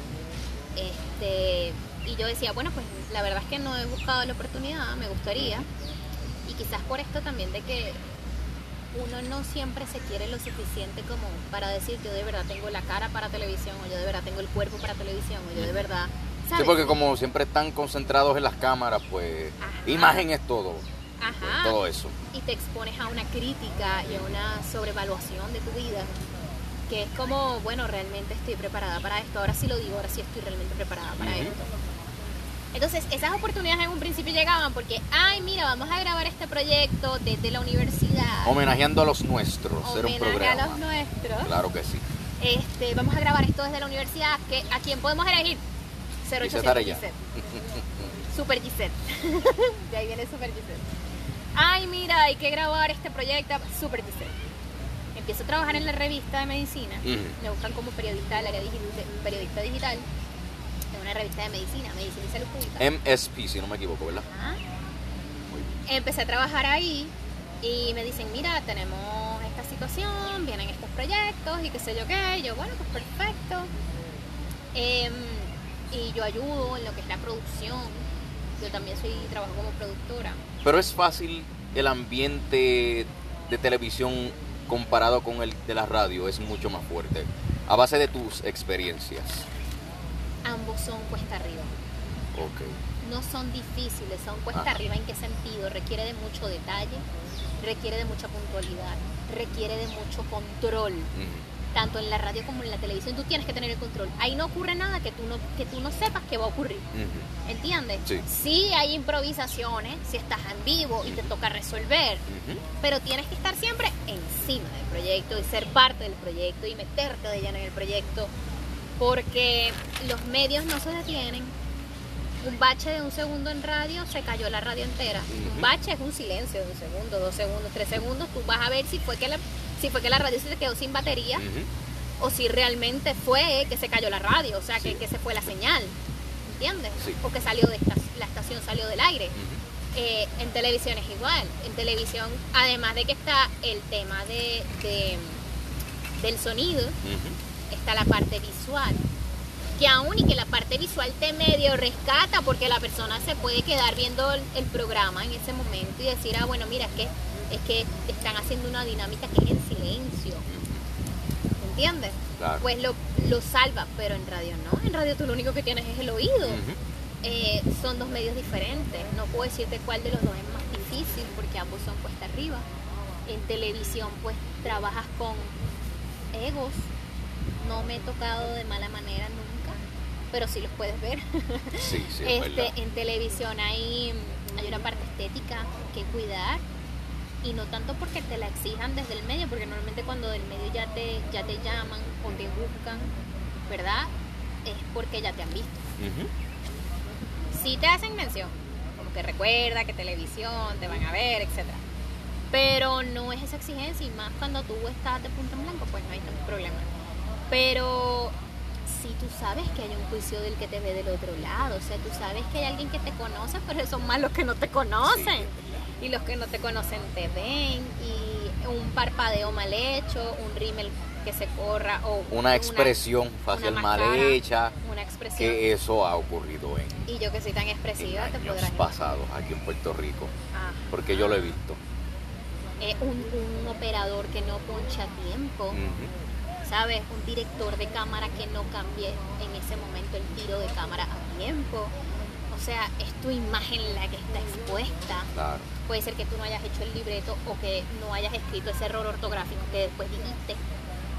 Este, y yo decía, bueno, pues la verdad es que no he buscado la oportunidad, me gustaría. Y quizás por esto también de que uno no siempre se quiere lo suficiente como para decir yo de verdad tengo la cara para televisión o yo de verdad tengo el cuerpo para televisión o yo de verdad... Sí, porque como siempre están concentrados en las cámaras, pues Ajá. imagen es todo, pues, Ajá. todo eso. y te expones a una crítica y a una sobrevaluación de tu vida que es como, bueno, realmente estoy preparada para esto, ahora sí lo digo, ahora sí estoy realmente preparada para Ujú. esto. Entonces, esas oportunidades en un principio llegaban porque, ay, mira, vamos a grabar este proyecto desde la universidad. Homenajeando a los nuestros, era un programa. a los nuestros. Claro que sí. Este, vamos a grabar esto desde la universidad. que ¿A quién podemos elegir? 0800 Gisette. <laughs> Super Gisette. <laughs> De ahí viene Super Gisette. Ay, mira, hay que grabar este proyecto. Super Gisette. Empiezo a trabajar en la revista de medicina. Me buscan como periodista del área digital, periodista digital de una revista de medicina, medicina y salud pública. MSP, si no me equivoco, ¿verdad? Ajá. Muy bien. Empecé a trabajar ahí y me dicen, mira, tenemos esta situación, vienen estos proyectos y qué sé yo qué. Y yo, bueno, pues perfecto. Em, y yo ayudo en lo que es la producción. Yo también soy trabajo como productora. Pero es fácil el ambiente de televisión comparado con el de la radio, es mucho más fuerte. A base de tus experiencias. Ambos son cuesta arriba. Ok. No son difíciles, son cuesta Ajá. arriba. ¿En qué sentido? Requiere de mucho detalle, requiere de mucha puntualidad, requiere de mucho control. Tanto en la radio como en la televisión, tú tienes que tener el control. Ahí no ocurre nada que tú no, que tú no sepas que va a ocurrir. ¿Entiendes? Sí. hay improvisaciones, si estás en vivo y te toca resolver, pero tienes que estar siempre encima del proyecto y ser parte del proyecto y meterte de lleno en el proyecto, porque los medios no se detienen, un bache de un segundo en radio, se cayó la radio entera. Un bache es un silencio de un segundo, dos segundos, tres segundos. Tú vas a ver si fue que la, si fue que la radio se quedó sin batería o si realmente fue que se cayó la radio, o sea, Sí. que, que se fue la señal. ¿Entiendes? Sí. O que salió de esta, la estación salió del aire. Eh, en televisión es igual. En televisión, además de que está el tema de, de- del sonido, está la parte visual. Que aún y que la parte visual te medio rescata porque la persona se puede quedar viendo el, el programa en ese momento y decir, ah, bueno, mira, es que, es que están haciendo una dinámica que es en silencio. ¿Entiendes? Claro. Pues lo, lo salva, pero en radio no. En radio tú lo único que tienes es el oído. Eh, son dos medios diferentes. No puedo decirte cuál de los dos es más difícil porque ambos son cuesta arriba. En televisión pues trabajas con egos. No me he tocado de mala manera nunca, pero sí los puedes ver. <laughs> Sí, sí, es este, en televisión hay, hay una parte estética que cuidar y no tanto porque te la exijan desde el medio, porque normalmente cuando del medio ya te, ya te llaman o te buscan, ¿verdad? Es porque ya te han visto Ujú. sí te hacen mención, como que recuerda que televisión, te van a ver, etcétera. Pero no es esa exigencia y más cuando tú estás de punto en blanco, pues no hay tanto problema. Pero si tú sabes que hay un juicio del que te ve del otro lado, o sea, tú sabes que hay alguien que te conoce, pero son más los que no te conocen. Y los que no te conocen te ven, y un parpadeo mal hecho, un rímel que se corra, o Una expresión facial una mal hecha, una expresión. que eso ha ocurrido en, Y yo que soy tan en expresiva, te años pasados aquí en Puerto Rico, porque yo lo he visto. Eh, un, un operador que no poncha a tiempo, Ujú. ¿Sabes? Un director de cámara que no cambie en ese momento el tiro de cámara a tiempo. O sea, es tu imagen la que está expuesta. Claro. Puede ser que tú no hayas hecho el libreto o que no hayas escrito ese error ortográfico que después dijiste.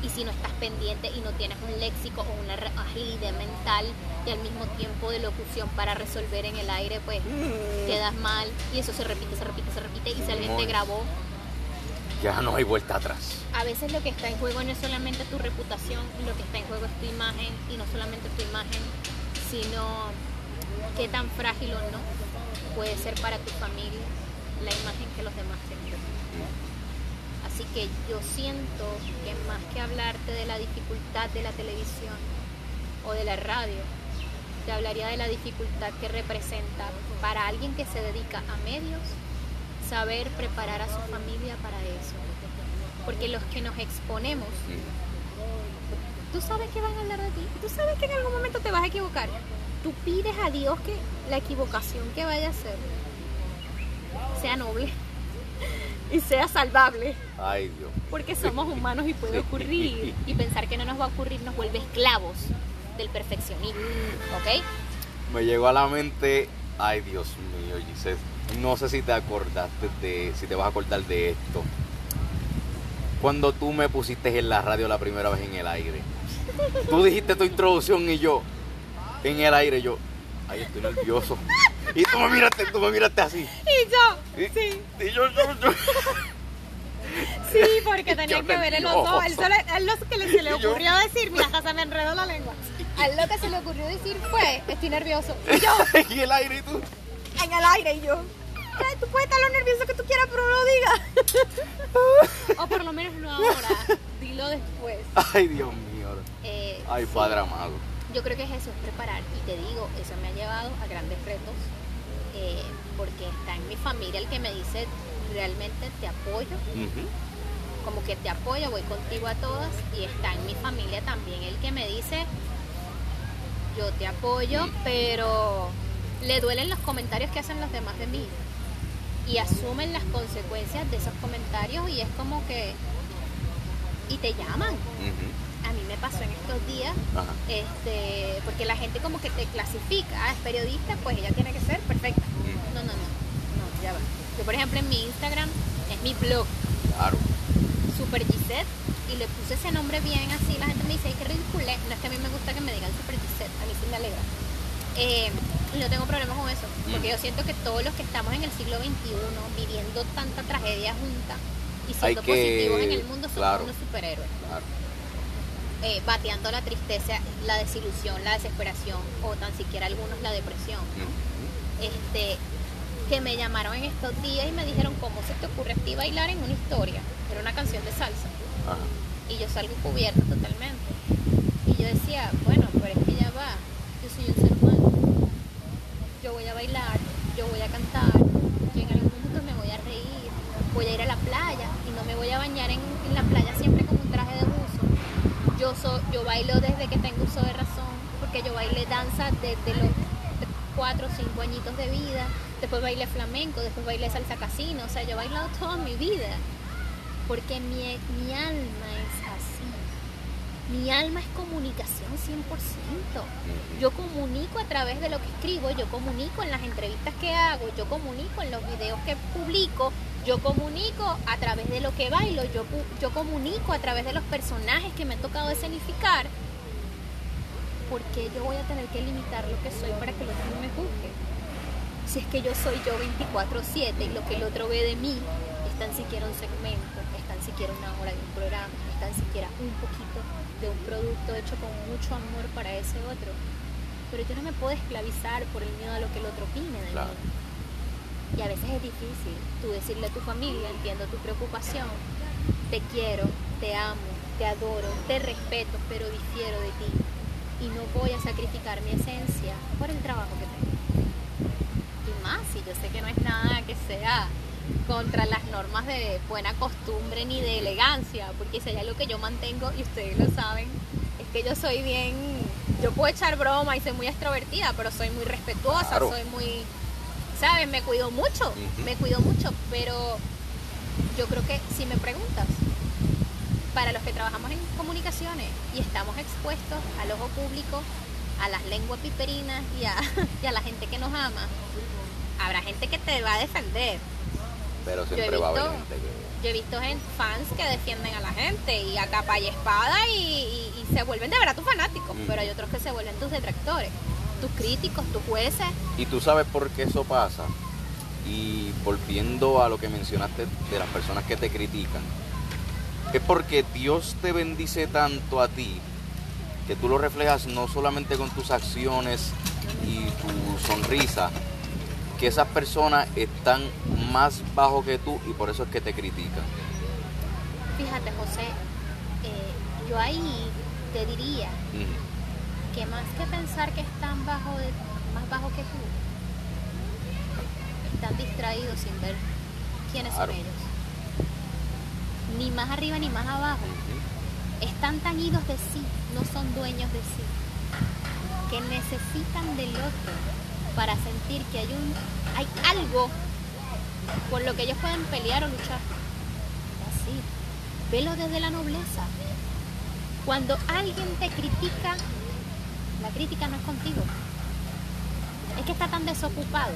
Y si no estás pendiente y no tienes un léxico o una agilidad mental y al mismo tiempo de locución para resolver en el aire, pues quedas mal. Y eso se repite, se repite, se repite. Y si alguien te grabó, Ya no hay vuelta atrás. a veces lo que está en juego no es solamente tu reputación, lo que está en juego es tu imagen y no solamente tu imagen, sino qué tan frágil o no puede ser para tu familia la imagen que los demás tienen. Así que yo siento que más que hablarte de la dificultad de la televisión o de la radio, te hablaría de la dificultad que representa para alguien que se dedica a medios saber preparar a su familia para eso. Porque los que nos exponemos, tú sabes que van a hablar de ti, tú sabes que en algún momento te vas a equivocar. Tú pides a Dios que la equivocación que vaya a ser sea noble y sea salvable, Ay, Dios. porque somos humanos y puede ocurrir. Y pensar que no nos va a ocurrir nos vuelve esclavos del perfeccionismo, ¿ok? Me llegó a la mente, ay Dios mío, Giselle, no sé si te acordaste de, si te vas a acordar de esto. Cuando tú me pusiste en la radio la primera vez en el aire, tú dijiste tu introducción y yo, en el aire, yo, ay, estoy nervioso. Y tú me miraste, tú me miraste así. Y yo, Y, sí, y yo, yo, yo. sí, porque tenía Yo que ver en los ojos. Él, solo- a él lo que le- se le Y ocurrió decir, mira, hasta se me enredó la lengua. A él lo que se le ocurrió decir fue, estoy nervioso. <laughs> Y yo, en el aire y tú. En el aire, y yo. "Ay, Tú puedes estar lo nervioso que tú quieras, pero no lo digas. <laughs> o por lo menos no ahora. Dilo después. Ay, Dios mío. Eh, Ay, sí. Padre amado. Yo creo que es eso, es preparar. Y te digo, eso me ha llevado a grandes retos, eh, porque está en mi familia el que me dice, realmente te apoyo, como que te apoyo, voy contigo a todas, y está en mi familia también el que me dice, yo te apoyo, pero le duelen los comentarios que hacen los demás de mí. Y asumen las consecuencias de esos comentarios y es como que... Y te llaman. A mí me pasó en estos días Ajá. este porque la gente como que te clasifica, ah, es periodista, pues ella tiene que ser perfecta. No, no, no, no, ya va. Yo por ejemplo en mi Instagram es mi blog, Claro. Super Gisette, y le puse ese nombre bien así, la gente me dice, ay, qué ridículo, no es que a mí me gusta que me digan Super Gisette, a mí sí me alegra. Eh, y no tengo problema con eso, porque yo siento que todos los que estamos en el siglo XXI viviendo tanta tragedia junta y siendo que- positivos en el mundo somos claro. unos superhéroes. Claro. eh, bateando la tristeza, la desilusión, la desesperación o tan siquiera algunos la depresión. Este, que me llamaron en estos días y me dijeron, ¿cómo se te ocurre a ti bailar en una historia? Era una canción de salsa. Y yo salgo cubierta totalmente. Y yo decía, bueno, pero es que ya va, yo soy un ser. Yo voy a bailar, yo voy a cantar, yo en algún momento me voy a reír, voy a ir a la playa y no me voy a bañar en, la playa siempre con un traje de buzo. Yo, soy, yo bailo desde que tengo uso de razón, porque yo bailé danza desde los 4 o 5 añitos de vida, después bailé flamenco, después bailé salsa casino, o sea, yo he bailado toda mi vida, porque mi, mi alma es mi alma es comunicación 100%, yo comunico a través de lo que escribo, yo comunico en las entrevistas que hago, yo comunico en los videos que publico, yo comunico a través de lo que bailo, yo, yo comunico a través de los personajes que me ha tocado escenificar, ¿por qué yo voy a tener que limitar lo que soy para que el otro no me juzgue? Si es que yo soy yo 24/7 y lo que el otro ve de mí es tan siquiera un segmento, es tan siquiera una hora de un programa, es tan siquiera un poquito de un producto hecho con mucho amor para ese otro. Pero yo no me puedo esclavizar por el miedo a lo que el otro opine de mí. Y a veces es difícil tú decirle a tu familia, entiendo tu preocupación, te quiero, te amo, te adoro, te respeto, pero difiero de ti y no voy a sacrificar mi esencia por el trabajo que tengo. Y más, si yo sé que no es nada que sea contra las normas de buena costumbre ni de elegancia, porque si hay algo que yo mantengo, y ustedes lo saben, es que yo soy bien, yo puedo echar broma y soy muy extrovertida, pero soy muy respetuosa, soy muy, ¿sabes? Me cuido mucho, me cuido mucho, pero yo creo que si me preguntas, para los que trabajamos en comunicaciones y estamos expuestos al ojo público, a las lenguas piperinas <laughs> y a, la gente que nos ama, habrá gente que te va a defender. Pero siempre va a haber gente que... Yo he visto fans que defienden a la gente y a capa y espada y, se vuelven de verdad tus fanáticos, pero hay otros que se vuelven tus detractores, tus críticos, tus jueces. ¿Y tú sabes por qué eso pasa? Y volviendo a lo que mencionaste de las personas que te critican, es porque Dios te bendice tanto a ti que tú lo reflejas no solamente con tus acciones y tu sonrisa, que esas personas están más bajo que tú y por eso es que te critican. Fíjate, José, eh, yo ahí te diría que más que pensar que están bajo de, más bajo que tú, están distraídos sin ver quiénes son ellos ni más arriba ni más abajo. Están tan idos de sí, no son dueños de sí, que necesitan del otro para sentir que hay un hay algo por lo que ellos pueden pelear o luchar. Así, velo desde la nobleza. Cuando alguien te critica, la crítica no es contigo. Es que está tan desocupado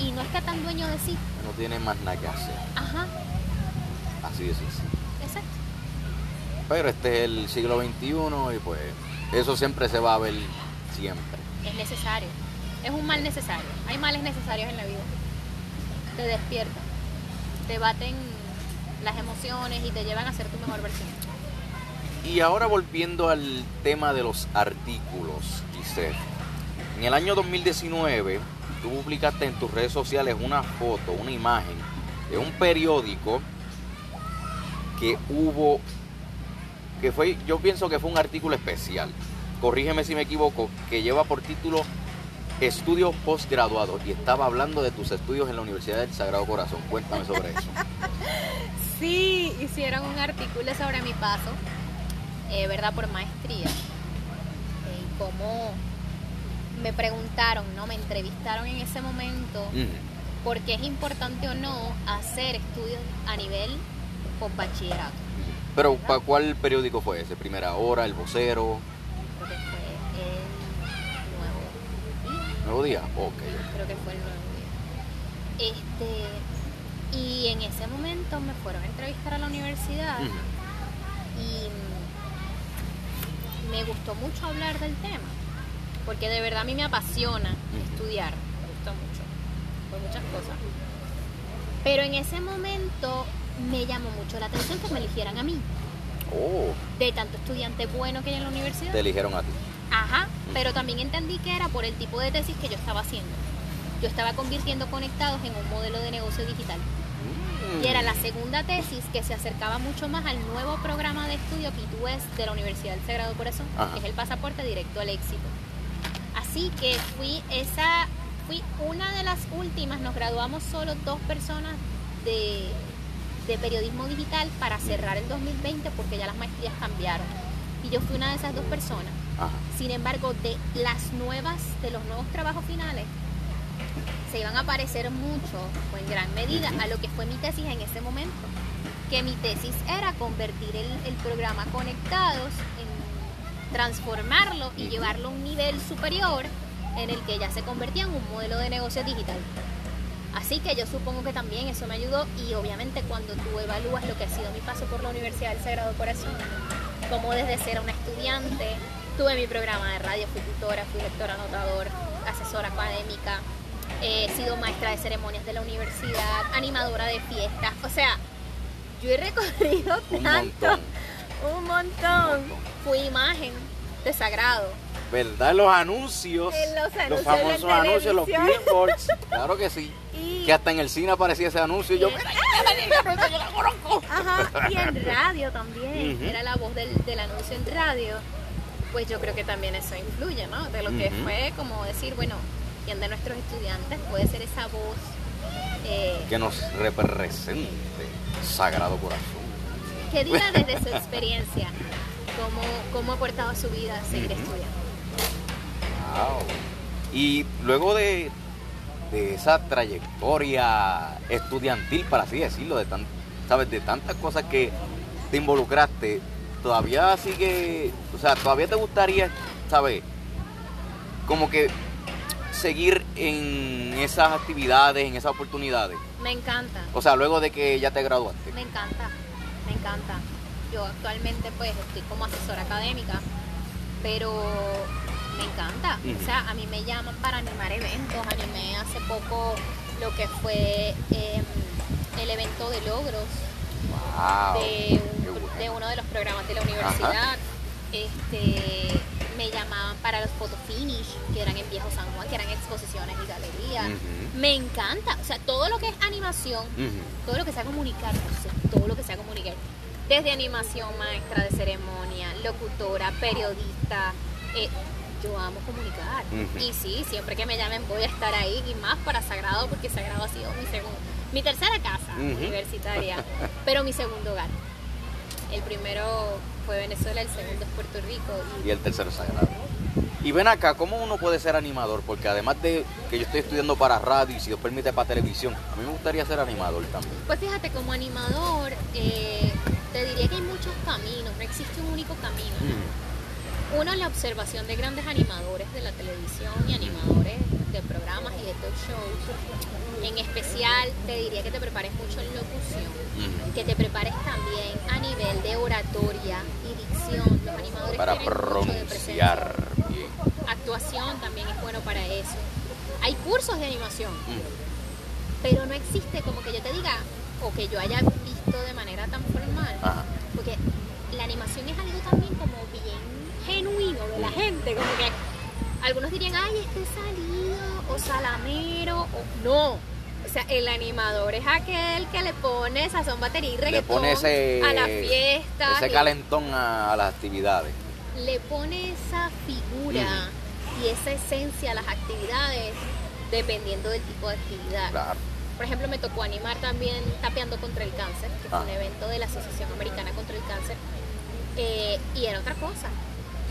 y no está tan dueño de sí. No tiene más nada que hacer. Ajá. Así es. Exacto. Pero este es el siglo XXI y pues eso siempre se va a ver siempre. Es necesario. Es un mal necesario. Hay males necesarios en la vida. Te despiertan, te baten las emociones y te llevan a ser tu mejor versión. Y ahora volviendo al tema de los artículos, Giselle. En el año 2019, tú publicaste en tus redes sociales una foto, una imagen de un periódico que hubo, que fue, yo pienso que fue un artículo especial, corrígeme si me equivoco, que lleva por título Estudios Postgraduados y estaba hablando de tus estudios en la Universidad del Sagrado Corazón. Cuéntame sobre eso. <laughs> sí, hicieron un artículo sobre mi paso, eh, ¿verdad? Por maestría. Eh, y cómo me preguntaron, ¿no? Me entrevistaron en ese momento. por qué es importante o no hacer estudios a nivel con bachillerato. Pero ¿para cuál periódico fue ese? ¿Primera Hora, El Vocero? Creo que fue el Nuevo Día. Ok. Creo que fue el Nuevo Día. Este, y en ese momento me fueron a entrevistar a la universidad y me gustó mucho hablar del tema, porque de verdad a mí me apasiona estudiar, me gustó mucho, por muchas cosas. Pero en ese momento me llamó mucho la atención que me eligieran a mí. Oh, de tanto estudiante bueno que hay en la universidad. te eligieron a ti. Ajá, pero también entendí que era por el tipo de tesis que yo estaba haciendo. Yo estaba convirtiendo conectados en un modelo de negocio digital. Y era la segunda tesis que se acercaba mucho más al nuevo programa de estudio P2S de la Universidad del Sagrado Corazón, Ajá. que es el pasaporte directo al éxito. Así que fui esa, fui una de las últimas, nos graduamos solo dos personas de, de periodismo digital para cerrar el 2020 porque ya las maestrías cambiaron. Y yo fui una de esas dos personas. Ajá. Sin embargo, de las nuevas, de los nuevos trabajos finales, se iban a parecer mucho o en gran medida a lo que fue mi tesis en ese momento. Que mi tesis era convertir el, el programa Conectados en transformarlo y llevarlo a un nivel superior en el que ya se convertía en un modelo de negocio digital. Así que yo supongo que también eso me ayudó y obviamente cuando tú evalúas lo que ha sido mi paso por la Universidad del Sagrado Corazón, como desde ser una estudiante, tuve mi programa de radio, fui tutora, fui lectora anotador, asesora académica, he sido maestra de ceremonias de la universidad, animadora de fiestas, o sea, yo he recorrido Un tanto, montón. <laughs> un montón. Fui imagen de sagrado. ¿Verdad? Los anuncios. En los anuncios Los famosos anuncios, los billboards. Claro que sí. <laughs> Y, Que hasta en el cine aparecía ese anuncio y yo, y- yo la conozco. Ajá, y en <laughs> radio también, Ujú. era la voz del, del anuncio en radio, pues yo creo que también eso influye, ¿no? De lo que fue como decir, bueno, ¿quién de nuestros estudiantes puede ser esa voz? eh, Que nos represente, Sagrado Corazón. que diga desde su experiencia cómo, cómo ha aportado a su vida seguir Ujú. estudiando. Wow. Y luego de, de esa trayectoria estudiantil, para así decirlo, de tan, sabes, de tantas cosas que te involucraste, todavía sigue, o sea, todavía te gustaría, sabes, como que seguir en esas actividades, en esas oportunidades. Me encanta. O sea, luego de que ya te graduaste. Me encanta, me encanta. Yo actualmente pues estoy como asesora académica, pero me encanta. O sea, a mí me llaman para animar eventos. Animé hace poco lo que fue em, el evento de logros Wow. de. De uno de los programas de la universidad. Este, me llamaban para los photo finish, que eran en Viejo San Juan, que eran exposiciones y galerías. Me encanta. O sea, todo lo que es animación todo lo que sea comunicar, o sea, todo lo que sea comunicar. Desde animación, maestra de ceremonia, locutora, periodista. eh, yo amo comunicar. Ujú. Y sí, siempre que me llamen voy a estar ahí y más para Sagrado, porque Sagrado ha sido mi segundo, mi tercera casa universitaria, pero mi segundo hogar. El primero fue Venezuela, el segundo es Puerto Rico. y el tercero sagrado. Y ven acá, ¿cómo uno puede ser animador? Porque además de que yo estoy estudiando para radio y si Dios permite para televisión, a mí me gustaría ser animador también. Pues fíjate, como animador, eh, te diría que hay muchos caminos, no existe un único camino. Uno es la observación de grandes animadores de la televisión y animadores de programas y de talk shows. En especial, te diría que te prepares mucho en locución, que te prepares también a nivel de oratoria y dicción. Los animadores Para pronunciar bien. Actuación también es bueno para eso. Hay cursos de animación, pero no existe como que yo te diga o que yo haya visto de manera tan formal. Ajá. Porque la animación es algo también como bien genuino de la gente, como que algunos dirían, ay, este es salido o salamero o no. O sea, el animador es aquel que le pone sazón, batería y Le reggaetón pone ese, a las fiestas. ese calentón a, a las actividades. le pone esa figura y esa esencia a las actividades dependiendo del tipo de actividad. Claro. Por ejemplo, me tocó animar también Tapeando contra el Cáncer, que fue Ah. un evento de la Asociación Americana contra el Cáncer. Eh, y era otra cosa.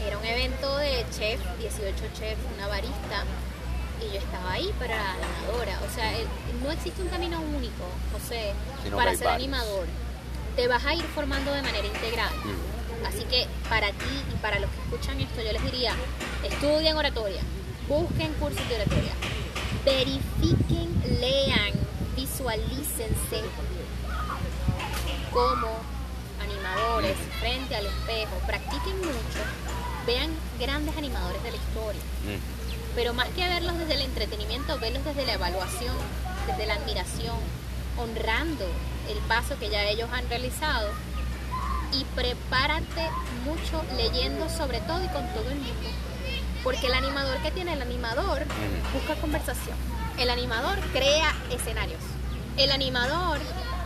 Era un evento de chef, 18 chefs, una barista. Y yo estaba ahí, pero era animadora. O sea, no existe un camino único, José, Sino que para ser varios. animador. Te vas a ir formando de manera integral. Ujú. Así que para ti y para los que escuchan esto, yo les diría, estudien oratoria, busquen cursos de oratoria, verifiquen, lean, visualícense como animadores frente al espejo, practiquen mucho, vean grandes animadores de la historia, Ujú. Pero más que verlos desde el entretenimiento, verlos desde la evaluación, desde la admiración, honrando el paso que ya ellos han realizado y prepárate mucho leyendo sobre todo y con todo el mundo. Porque el animador que tiene el animador busca conversación. El animador crea escenarios. El animador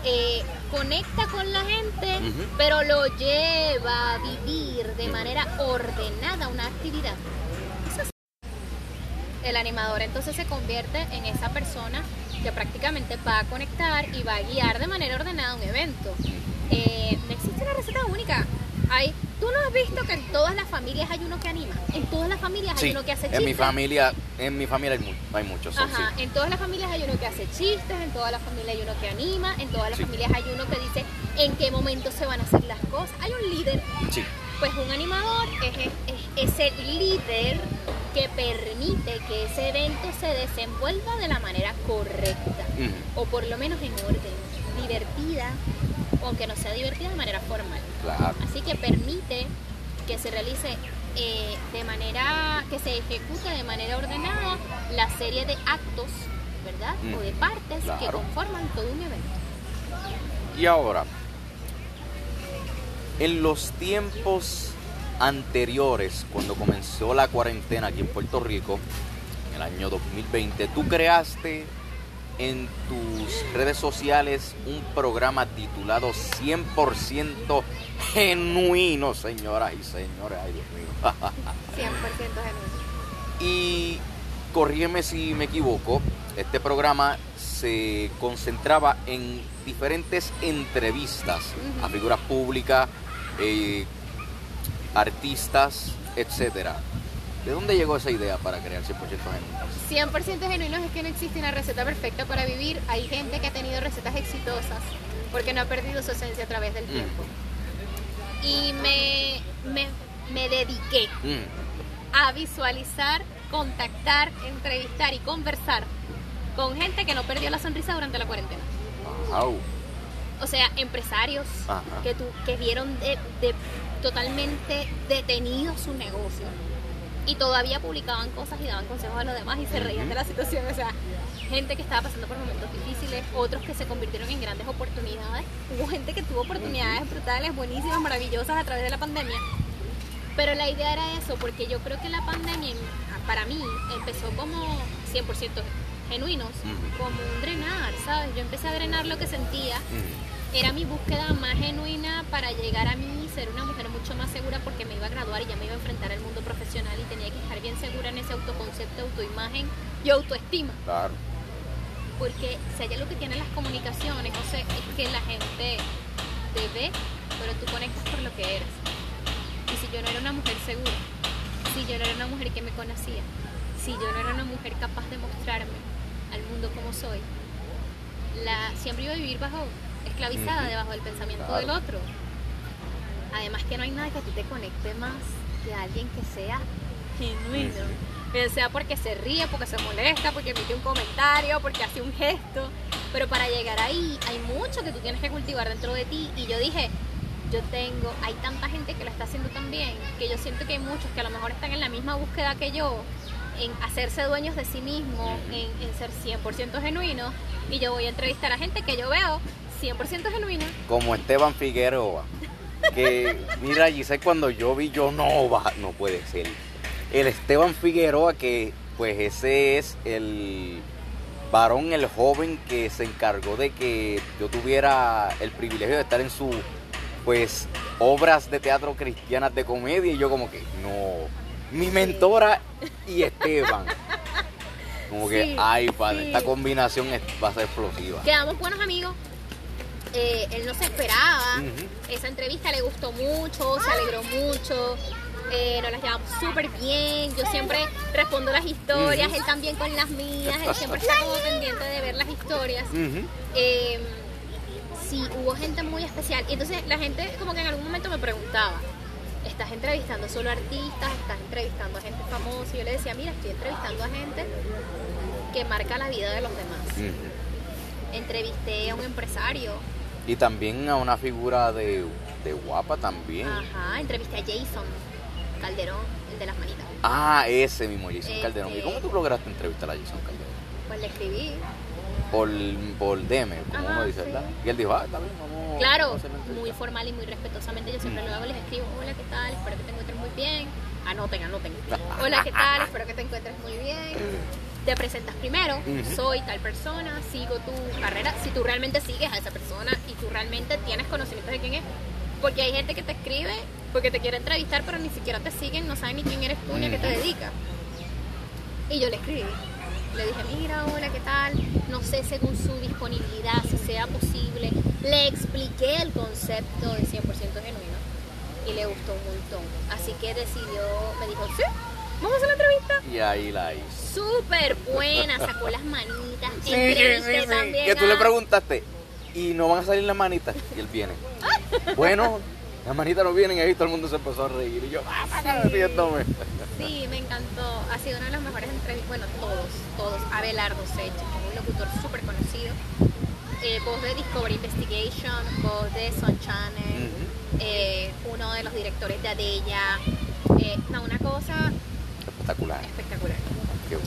eh, conecta con la gente, pero lo lleva a vivir de manera ordenada una actividad. Es- El animador entonces se convierte en esa persona que prácticamente va a conectar y va a guiar de manera ordenada un evento. Eh, no existe una receta única. Hay, Tú no has visto que en todas las familias hay uno que anima. En todas las familias hay Sí, uno que hace en chistes. mi familia, en mi familia hay, mu- hay muchos, son, Ajá, sí. en todas las familias hay uno que hace chistes, en todas las familias hay uno que anima, en todas las Sí. familias hay uno que dice en qué momento se van a hacer las cosas. Hay un líder, Sí, pues un animador es, es ese líder que permite que ese evento se desenvuelva de la manera correcta, o por lo menos en orden, divertida, aunque no sea divertida de manera formal. claro. Así que permite que se realice eh, de manera, que se ejecute de manera ordenada la serie de actos, ¿verdad? O de partes que conforman todo un evento. Y ahora, en los tiempos anteriores, cuando comenzó la cuarentena aquí en Puerto Rico, en el año 2020, tú creaste en tus redes sociales un programa titulado 100% genuino, señoras y señores. Ay, Dios mío. <laughs> 100% genuino. Y corrígeme si me equivoco, este programa se concentraba en diferentes entrevistas a figuras públicas, eh, artistas, etcétera. ¿De dónde llegó esa idea para crear 100% genuino? 100% genuinos es que no existe una receta perfecta para vivir. Hay gente que ha tenido recetas exitosas porque no ha perdido su esencia a través del Mm. tiempo. Y me, me, me dediqué Mm, a visualizar, contactar, entrevistar y conversar con gente que no perdió la sonrisa durante la cuarentena. au, O sea, empresarios Ajá. que, tu- que vieron de, de totalmente detenido su negocio y todavía publicaban cosas y daban consejos a los demás y se reían de la situación. O sea, gente que estaba pasando por momentos difíciles, otros que se convirtieron en grandes oportunidades. Hubo gente que tuvo oportunidades brutales, buenísimas, maravillosas a través de la pandemia. Pero la idea era eso, porque yo creo que la pandemia, para mí, empezó como 100% genuinos, como un drenar, ¿sabes? Yo empecé a drenar lo que sentía. Era mi búsqueda más genuina para llegar a mí, ser una mujer mucho más segura porque me iba a graduar y ya me iba a enfrentar al mundo profesional y tenía que estar bien segura en ese autoconcepto, autoimagen y autoestima. claro. Porque si hay algo que tienen las comunicaciones, o sea, es que la gente te ve, pero tú conectas por lo que eres. Y si yo no era una mujer segura, si yo no era una mujer que me conocía, si yo no era una mujer capaz de mostrarme al mundo como soy, la, siempre iba a vivir bajo, esclavizada debajo del pensamiento Claro. del otro. Además que no hay nada que a ti te conecte más que alguien que sea genuino. Bien sea porque se ríe, porque se molesta, porque emite un comentario, porque hace un gesto. Pero para llegar ahí hay mucho que tú tienes que cultivar dentro de ti. Y yo dije, yo tengo, hay tanta gente que lo está haciendo también, que yo siento que hay muchos que a lo mejor están en la misma búsqueda que yo, en hacerse dueños de sí mismos, en, en ser 100% genuinos. Y yo voy a entrevistar a gente que yo veo 100% genuina. Como Esteban Figueroa. Que, mira, Giselle, cuando yo vi, yo no va, no puede ser. El Esteban Figueroa, que pues ese es el varón, el joven que se encargó de que yo tuviera el privilegio de estar en su, pues, obras de teatro cristianas de comedia. Y yo como que, no, mi mentora y Esteban. Como que, ay, padre, sí. esta combinación va a ser explosiva. Quedamos buenos amigos. Eh, él no se esperaba. Esa entrevista le gustó mucho, se alegró mucho. eh, nos las llevamos súper bien. Yo siempre respondo las historias, él también con las mías. Él siempre está como pendiente de ver las historias. Eh, sí, hubo gente muy especial. Y entonces la gente como que en algún momento me preguntaba, ¿estás entrevistando solo artistas? ¿Estás entrevistando a gente famosa? Y yo le decía, mira, estoy entrevistando a gente que marca la vida de los demás. Entrevisté a un empresario. Y también a una figura de, de guapa también. Ajá, entrevisté a Jason Calderón, el de las manitas. Ah, ese mismo Jason Este- Calderón. ¿Y cómo tú lograste entrevistar a Jason Calderón? Pues le escribí por, por DM, como Ajá, uno dice, sí. ¿verdad? Y él dijo, ah, está bien, vamos Claro, muy formal y muy respetuosamente. Yo siempre Mm. lo hago, les escribo, hola, ¿qué tal? Espero que te encuentres muy bien. Anoten, anoten. <laughs> Hola, ¿qué tal? Espero que te encuentres muy bien. <laughs> Te presentas primero, soy tal persona, sigo tu carrera. Si tú realmente sigues a esa persona y tú realmente tienes conocimiento de quién es. Porque hay gente que te escribe porque te quiere entrevistar, pero ni siquiera te siguen, no saben ni quién eres tú ni a qué te dedicas. Y yo le escribí. Le dije, mira, hola, ¿qué tal? No sé según su disponibilidad, si sea posible. Le expliqué el concepto de 100% genuino y le gustó un montón. Así que decidió, me dijo, sí, vamos a hacer la entrevista. Y ahí la hice. Súper buena, sacó las manitas. Sí, sí, entrevisté sí, sí. también Que tú le preguntaste, ¿y no van a salir las manitas? Y él viene. bueno, las manitas no vienen y ahí todo el mundo se empezó a reír. Y yo, ah, Sí. riéndome. Sí, me encantó. Ha sido una de las mejores entrevistas. Bueno, todos, todos. Abelardo Sech, un locutor súper conocido. Eh, voz de Discovery Investigation, voz de Sun Channel, eh, uno de los directores de Adella. Eh, no, una cosa Espectacular.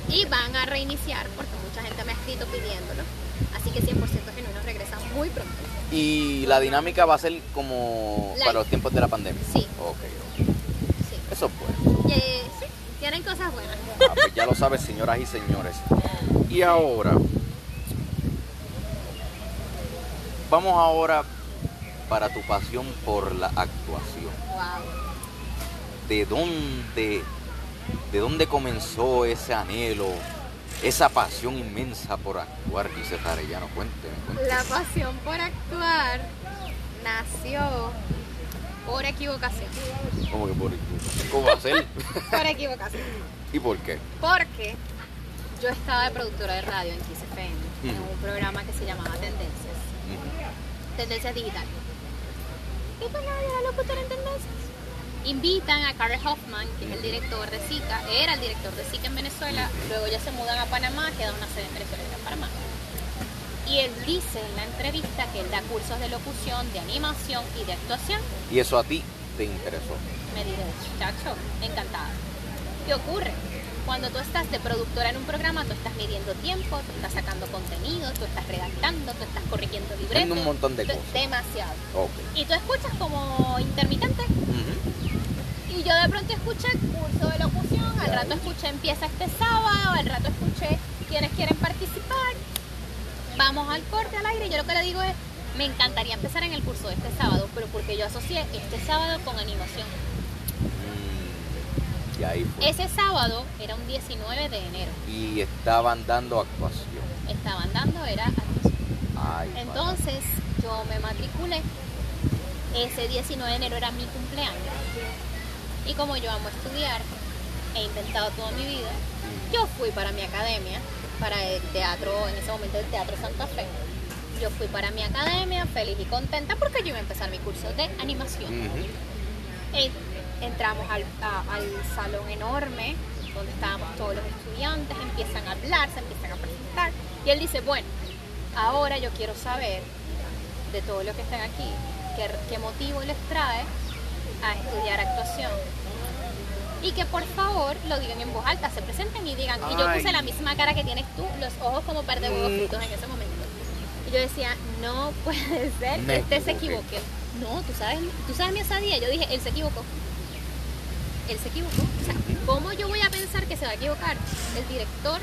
Y van a reiniciar porque mucha gente me ha escrito pidiéndolo. Así que 100% genuino regresa muy pronto. Y la dinámica va a ser como Live. para los tiempos de la pandemia. Sí. Ok, ok. Sí. Eso es bueno. Eh, sí, tienen cosas buenas. Ah, pues ya lo sabes, señoras y señores. Y ahora, vamos ahora para tu pasión por la actuación. Wow. ¿De dónde, de dónde comenzó ese anhelo, esa pasión inmensa por actuar, dice Tarellano? Cuénteme, cuénteme. La pasión por actuar nació por equivocación. ¿Cómo que por ¿Cómo va a ser? <laughs> Por equivocación. ¿Y por qué? Porque yo estaba de productora de radio en Kiss FM, en un programa que se llamaba Tendencias, Ujú. Tendencias Digital. Y pues nada, yo era locutora en Tendencias. Invitan a Carl Hoffman, que es el director de SICA, era el director de SICA en Venezuela, luego ya se mudan a Panamá, queda una sede en Venezuela y en Panamá. Y él dice en la entrevista que él da cursos de locución, de animación y de actuación. Y eso a ti te interesó. Me dije, chacho, encantada. ¿Qué ocurre? Cuando tú estás de productora en un programa, tú estás midiendo tiempo, tú estás sacando contenido, tú estás redactando, tú estás corrigiendo libretos. Un montón de tú- cosas. Demasiado. Y tú escuchas como intermitente. Y yo de pronto escuché curso de locución, al rato escuché empieza este sábado, al rato escuché quienes quieren participar. Vamos al corte al aire. Yo lo que le digo es, me encantaría empezar en el curso de este sábado, pero porque yo asocié este sábado con animación. Mm, Y ahí fue. Ese sábado era un 19 de enero. Y estaban dando actuación. Estaban dando, era actuación. Ay. Entonces yo me matriculé. Ese 19 de enero era mi cumpleaños. Y como yo amo estudiar, he intentado toda mi vida, yo fui para mi academia, para el teatro, en ese momento el Teatro Santa Fe. Yo fui para mi academia feliz y contenta porque yo iba a empezar mi curso de animación. Entramos al, a- al salón enorme donde estábamos todos los estudiantes, empiezan a hablar, se empiezan a presentar y él dice, bueno, ahora yo quiero saber de todo lo que están aquí, qué, qué motivo les trae a estudiar actuación. Y que por favor lo digan en voz alta, se presenten y digan. Y yo puse la misma cara que tienes tú, los ojos como par de huevos Mm. fritos en ese momento. Y yo decía, no <laughs> puede ser, Me este se equivoque. No, tú sabes, tú sabes mi osadía. Yo dije, él se equivocó. Él se equivocó. O sea, ¿cómo yo voy a pensar que se va a equivocar el director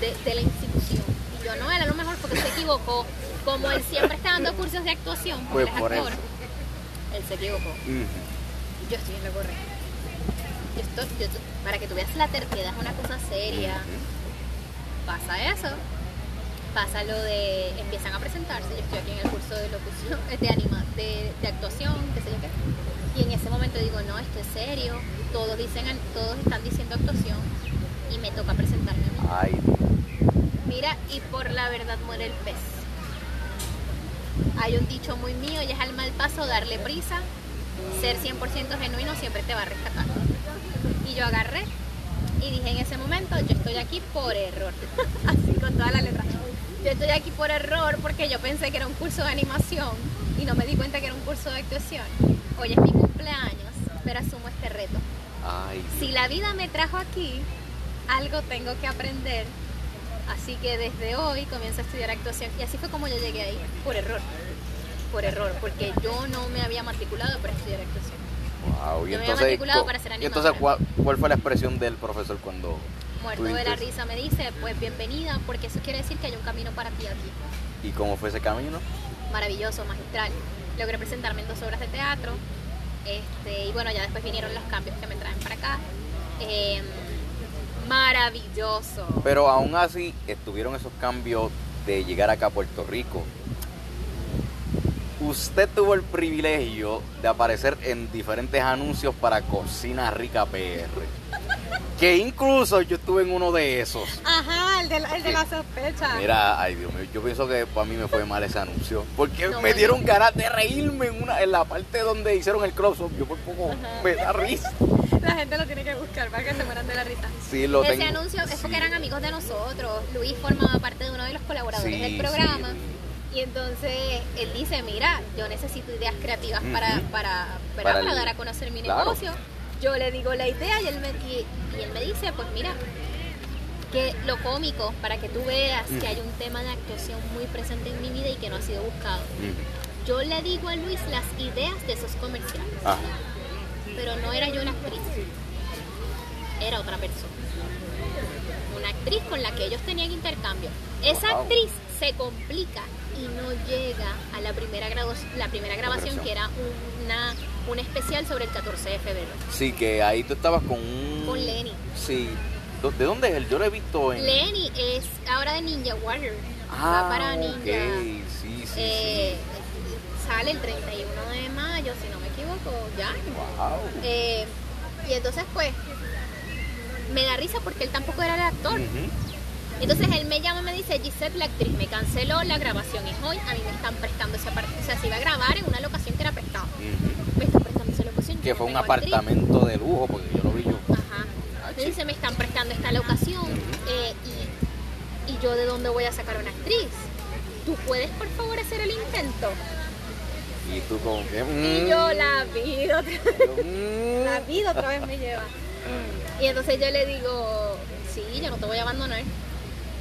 de, de la institución? Y yo no, él a lo mejor porque se equivocó. Como él siempre está dando cursos de actuación, porque Pues él es por actor, eso. él se equivocó. Yo estoy en lo correcto. Yo estoy, yo estoy- para que tú veas la terquedad es una cosa seria. Pasa eso. Pasa lo de empiezan a presentarse. Yo estoy aquí en el curso de locución, de anima, de, de actuación, qué sé yo qué. Y en ese momento digo, no, esto es serio. Todos dicen, todos están diciendo actuación y me toca presentarme a mí. Ay, Mira, y por la verdad muere el pez. Hay un dicho muy mío y es al mal paso darle prisa. Ser 100% genuino siempre te va a rescatar. Y yo agarré y dije en ese momento, yo estoy aquí por error. <laughs> Así con toda la letra. Yo estoy aquí por error porque yo pensé que era un curso de animación y no me di cuenta que era un curso de actuación. Hoy es mi cumpleaños, pero asumo este reto. ay. Si la vida me trajo aquí, algo tengo que aprender Así que desde hoy comienzo a estudiar actuación y así fue como yo llegué ahí, por error. Por error, porque yo no me había matriculado para estudiar actuación. Wow, y Yo me había entonces, matriculado para ser y entonces animadora. ¿cuál, cuál fue la expresión del profesor cuando Muerto de la risa me dice, pues bienvenida, porque eso quiere decir que hay un camino para ti aquí. y cómo fue ese camino? Maravilloso, magistral. Logré presentarme en dos obras de teatro. Este, y bueno, ya después vinieron los cambios que me traen para acá. Eh, maravilloso. Pero aún así estuvieron esos cambios de llegar acá a Puerto Rico. Usted tuvo el privilegio de aparecer en diferentes anuncios para Cocina Rica PR. Que incluso yo estuve en uno de esos. Ajá, el de, la- el de Sí. la sospecha. Mira, ay Dios mío, yo pienso que para mí me fue mal ese anuncio. Porque No, me dieron ganas de reírme en, una, en la parte donde hicieron el close-up. Yo por poco Ajá. me da risa. La gente lo tiene que buscar para que se mueran de la risa. Sí, lo Ese tengo. anuncio es porque Sí. eran amigos de nosotros. Luis formaba parte de uno de los colaboradores Sí, del programa. Y entonces él dice, mira, yo necesito ideas creativas para, para. Para para, el- dar a conocer mi claro. negocio. Yo le digo la idea y él me, y, y él me dice, pues mira, que lo cómico, para que tú veas que hay un tema de actuación muy presente en mi vida y que no ha sido buscado. Yo le digo a Luis las ideas de esos comerciales, Ajá. pero no era yo una actriz, era otra persona. Una actriz con la que ellos tenían intercambio. Esa Wow. actriz se complica y no llega a la primera, la primera grabación, que era una, un especial sobre el 14 de febrero. Sí, que ahí tú estabas con un... Con Lenny. Sí. ¿Do- ¿De dónde es él? Yo lo he visto en... Lenny es ahora de Ninja Warrior. Ah, va para. Ninja. Sí, sí, Eh, Sale el 31 de mayo, si no me equivoco, ya. sí. Wow. Eh, y entonces, pues, me da risa porque él tampoco era el actor. Entonces él me llama y me dice, Gisette, la actriz me canceló, la grabación es hoy, a mí me están prestando esa parte. O sea, se iba a grabar en una locación que era prestada. Me están prestando esa locación. Que fue un actriz. apartamento de lujo, porque yo lo vi yo. Ajá. Ah, Me dice, me están prestando esta locación eh, y, y yo de dónde voy a sacar una actriz. ¿Tú puedes por favor hacer el intento? Y tú como que... Y mm, yo la vi otra vez. mm. La vida otra vez me lleva. <laughs> Y entonces yo le digo, sí, yo no te voy a abandonar.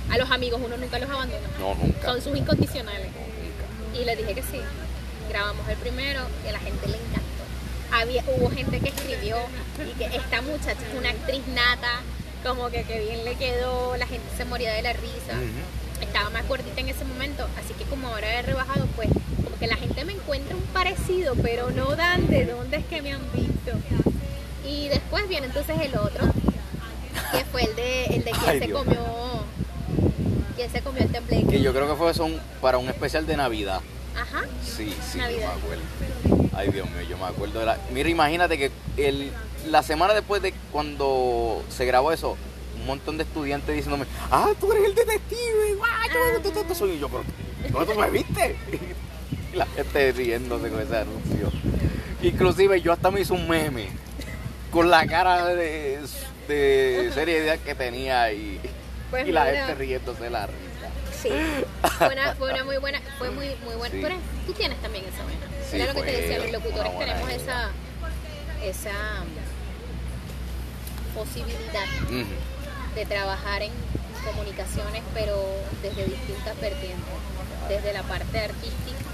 A los amigos uno nunca los abandona. No, nunca. Son sus incondicionales. No, nunca. Y le dije que sí. Grabamos el primero y a la gente le encantó. Había, hubo gente que escribió y que esta muchacha es una actriz nata, como que, que bien le quedó, la gente se moría de la risa. Estaba más gordita en ese momento, así que como ahora he rebajado, pues como que la gente me encuentra un parecido, pero no dan de dónde es que me han visto. Y después viene entonces el otro, que fue el de, el de Ay, quien se Dios comió, quien se comió el temple. Que yo creo que fue eso un- para un especial de Navidad. Ajá. Sí, sí, yo me acuerdo. Ay, Dios mío, yo me acuerdo de la... Mira, imagínate que el, la semana después de cuando se grabó eso, un montón de estudiantes diciéndome, ah, tú eres el detective, guau, yo, tú, tú soy Y yo, pero ¿dónde tú me viste? <laughs> Y la gente riéndose con ese anuncio. Inclusive yo hasta me hice un meme con la cara de, de seriedad que tenía y, Pues y la mira. gente riéndose de la risa. Sí. Fue una, fue una muy buena, fue muy, muy buena. Sí. Tú, eres- tú tienes también esa vena. Sí, Era lo que te decía, los locutores buena tenemos esa, esa posibilidad Ujú. de trabajar en comunicaciones, pero desde distintas vertientes, desde la parte artística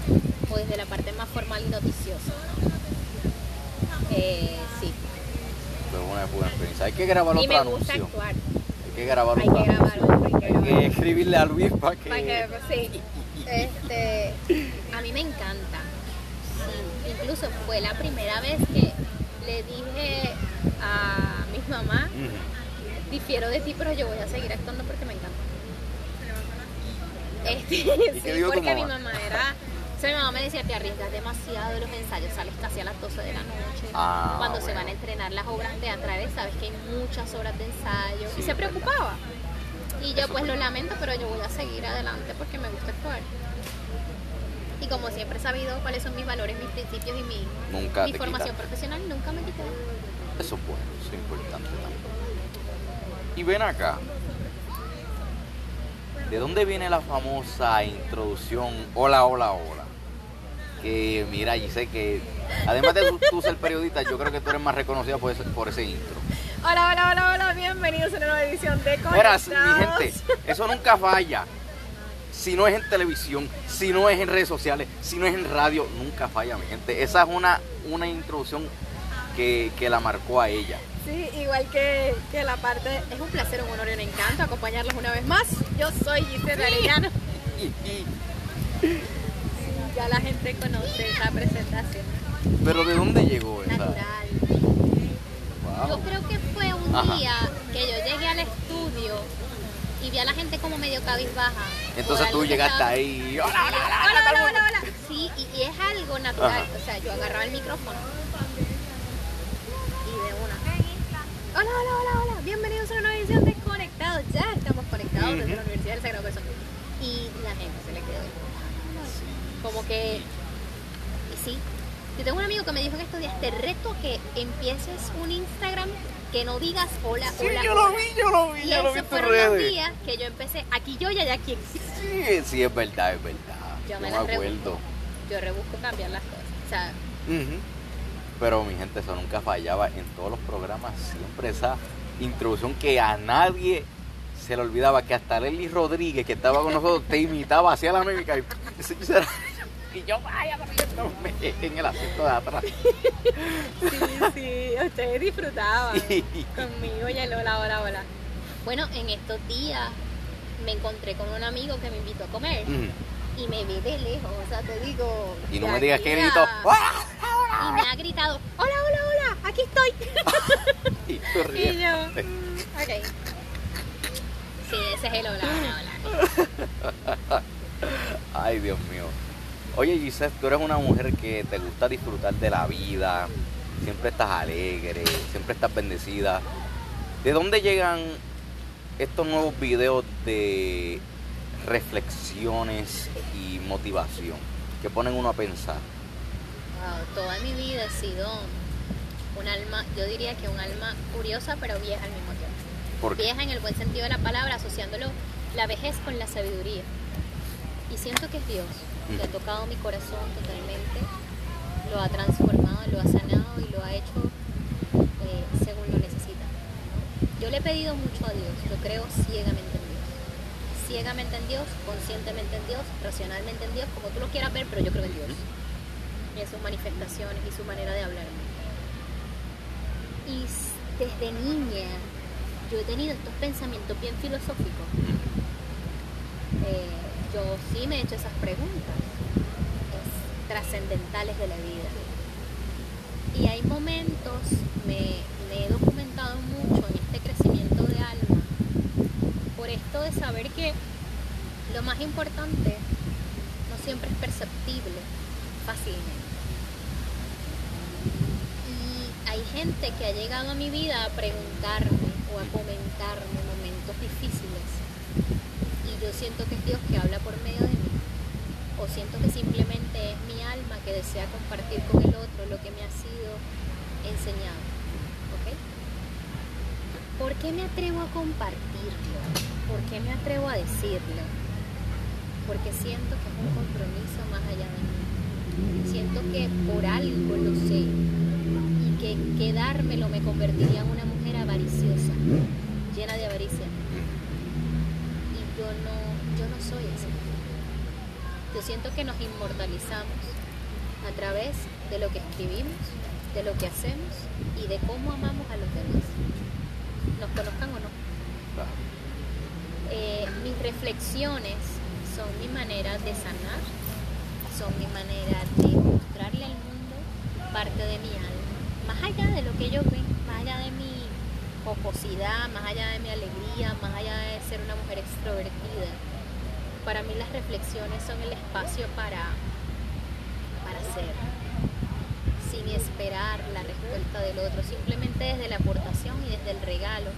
o desde la parte más formal y noticiosa. Eh, sí, Fue una buena experiencia. Hay que grabar y otro me gusta anuncio. actuar. Hay que grabar Hay otro que grabar otro, hay que Hay que escribirle a Luis para que... Que- sí. Este, a mí me encanta. Sí, incluso fue la primera vez que le dije a mis mamás, Ujú. difiero de ti, pero yo voy a seguir actuando porque me encanta. Este, <laughs> sí, porque mi mamá? mamá era... Sea, mi mamá me decía, te arriesgas demasiado los ensayos, sales casi a las 12 de la noche. Ah, Cuando se van a entrenar las obras teatrales, sabes que hay muchas horas de ensayo. Sí, y se preocupaba. Y yo Eso pues lo lamento, pero yo voy a seguir adelante porque me gusta actuar. Y como siempre he sabido cuáles son mis valores, mis principios y mi, Nunca mi te formación quitas. profesional, nunca me quité. Eso es bueno, eso es importante también. Y ven acá. ¿De dónde viene la famosa introducción Hola, hola, hola? Que mira, sé que además de tú, ser periodista, yo creo que tú eres más reconocida por ese, por ese intro. Hola, hola, hola, hola, bienvenidos a una nueva edición de Mira, Conectados. mi gente, eso nunca falla. Si no es en televisión, si no es en redes sociales, si no es en radio, nunca falla, mi gente. Esa es una, una introducción que, que la marcó a ella. Sí, igual que, que la parte, es un placer, un honor y un encanto acompañarlos una vez más. Yo soy Gisela Arellano. Ya la gente conoce esta presentación. Pero ¿de dónde llegó esa? Natural. Wow. Yo creo que fue un Ajá. día que yo llegué al estudio y vi a la gente como medio cabizbaja. Entonces tú llegaste estaba- ahí. Hola, hola, hola, Hola, hola, hola, hola, hola. Sí, y, y es algo natural. Ajá. O sea, yo agarraba el micrófono y de una. Hola, hola, hola, hola. Bienvenidos a una edición de Conectados. Ya estamos conectados desde Ujú. la Universidad del Sagrado Corazón. Y la gente. Como que. Y sí. Yo tengo un amigo que me dijo en estos días: Te reto que empieces un Instagram que no digas hola, Sí, hola. yo lo hola". vi, yo lo vi, Y yo lo vi los redes. días que yo empecé. Aquí yo y allá aquí. Sí, sí, es verdad, es verdad. Yo Yo me me acuerdo. rebusco. Yo rebusco cambiar las cosas. O sea. Pero mi gente, eso nunca fallaba en todos los programas. Siempre esa introducción que a nadie se le olvidaba, que hasta Leslie Rodríguez, que estaba con nosotros, te imitaba, hacía la mímica. Y, <laughs> y yo, vaya, riéndome <laughs> en el asiento de atrás. <laughs> Sí, sí, ustedes disfrutaban Sí. conmigo y el hola, hola, hola. bueno, en estos días me encontré con un amigo que me invitó a comer y me ve de lejos. O sea, te digo. Y no me digas que grito. ¡Ah! Y me ha gritado: Hola, hola, hola, aquí estoy. <laughs> Y tú Y yo, mm, ok. Sí, ese es el hola, hola, hola. Ay, Dios mío. Oye, Giselle, tú eres una mujer que te gusta disfrutar de la vida, siempre estás alegre, siempre estás bendecida. ¿De dónde llegan estos nuevos videos de reflexiones y motivación que ponen uno a pensar? Wow, toda mi vida he sido un alma, yo diría que un alma curiosa, pero vieja al mismo tiempo. Porque Vieja en el buen sentido de la palabra, asociándolo la vejez con la sabiduría. Y siento que es Dios que ha tocado mi corazón totalmente, lo ha transformado, lo ha sanado y lo ha hecho eh, según lo necesita. Yo le he pedido mucho a Dios, yo creo ciegamente en Dios. Ciegamente en Dios, conscientemente en Dios, racionalmente en Dios, como tú lo quieras ver, pero yo creo en Dios. Y en sus manifestaciones y su manera de hablarme. Y desde niña yo he tenido estos pensamientos bien filosóficos. Eh, yo sí me he hecho esas preguntas es, trascendentales de la vida. Y hay momentos, me, me he documentado mucho en este crecimiento de alma, por esto de saber que lo más importante no siempre es perceptible fácilmente. Y hay gente que ha llegado a mi vida a preguntarme o a comentarme momentos difíciles. Y yo siento que es Dios que habla por medio de mí. O siento que simplemente es mi alma que desea compartir con el otro lo que me ha sido enseñado. ¿Ok? ¿Por qué me atrevo a compartirlo? ¿Por qué me atrevo a decirlo? Porque siento que es un compromiso más allá de mí. Siento que por algo lo sé y que quedármelo me convertiría en una mujer avariciosa, llena de avaricia. Y yo no, yo no soy así. Yo siento que nos inmortalizamos a través de lo que escribimos, de lo que hacemos y de cómo amamos a los demás. Nos conozcan o no. Eh, mis reflexiones son mi manera de sanar, son mi manera de mostrarle al mundo parte de mi alma, más allá de lo que ellos ven, más allá de mi más allá de mi alegría, más allá de ser una mujer extrovertida. Para mí las reflexiones son el espacio para, para ser, sin esperar la respuesta del otro, simplemente desde la aportación y desde el regalo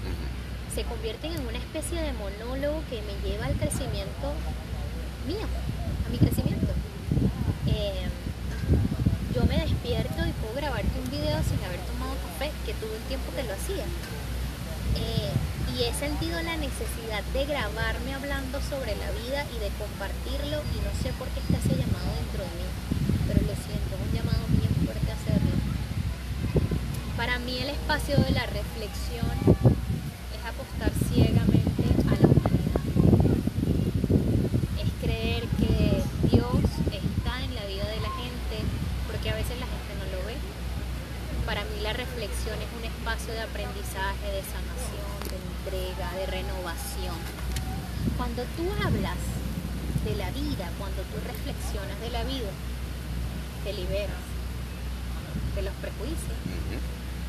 se convierten en una especie de monólogo que me lleva al crecimiento mío, a mi crecimiento. Eh, yo me despierto y puedo grabarte un video sin haber tomado café, que tuve un tiempo que lo hacía. Eh, y he sentido la necesidad de grabarme hablando sobre la vida y de compartirlo y no sé por qué está ese llamado dentro de mí, pero lo siento, un llamado bien fuerte a hacerlo. Para mí el espacio de la reflexión es apostar ciegamente a la humanidad. Es creer que Dios está en la vida de la gente porque a veces la gente no lo ve. Para mí la reflexión es un espacio de aprendizaje, de sanación, de entrega, de renovación. Cuando tú hablas de la vida, cuando tú reflexionas de la vida, te liberas de los prejuicios,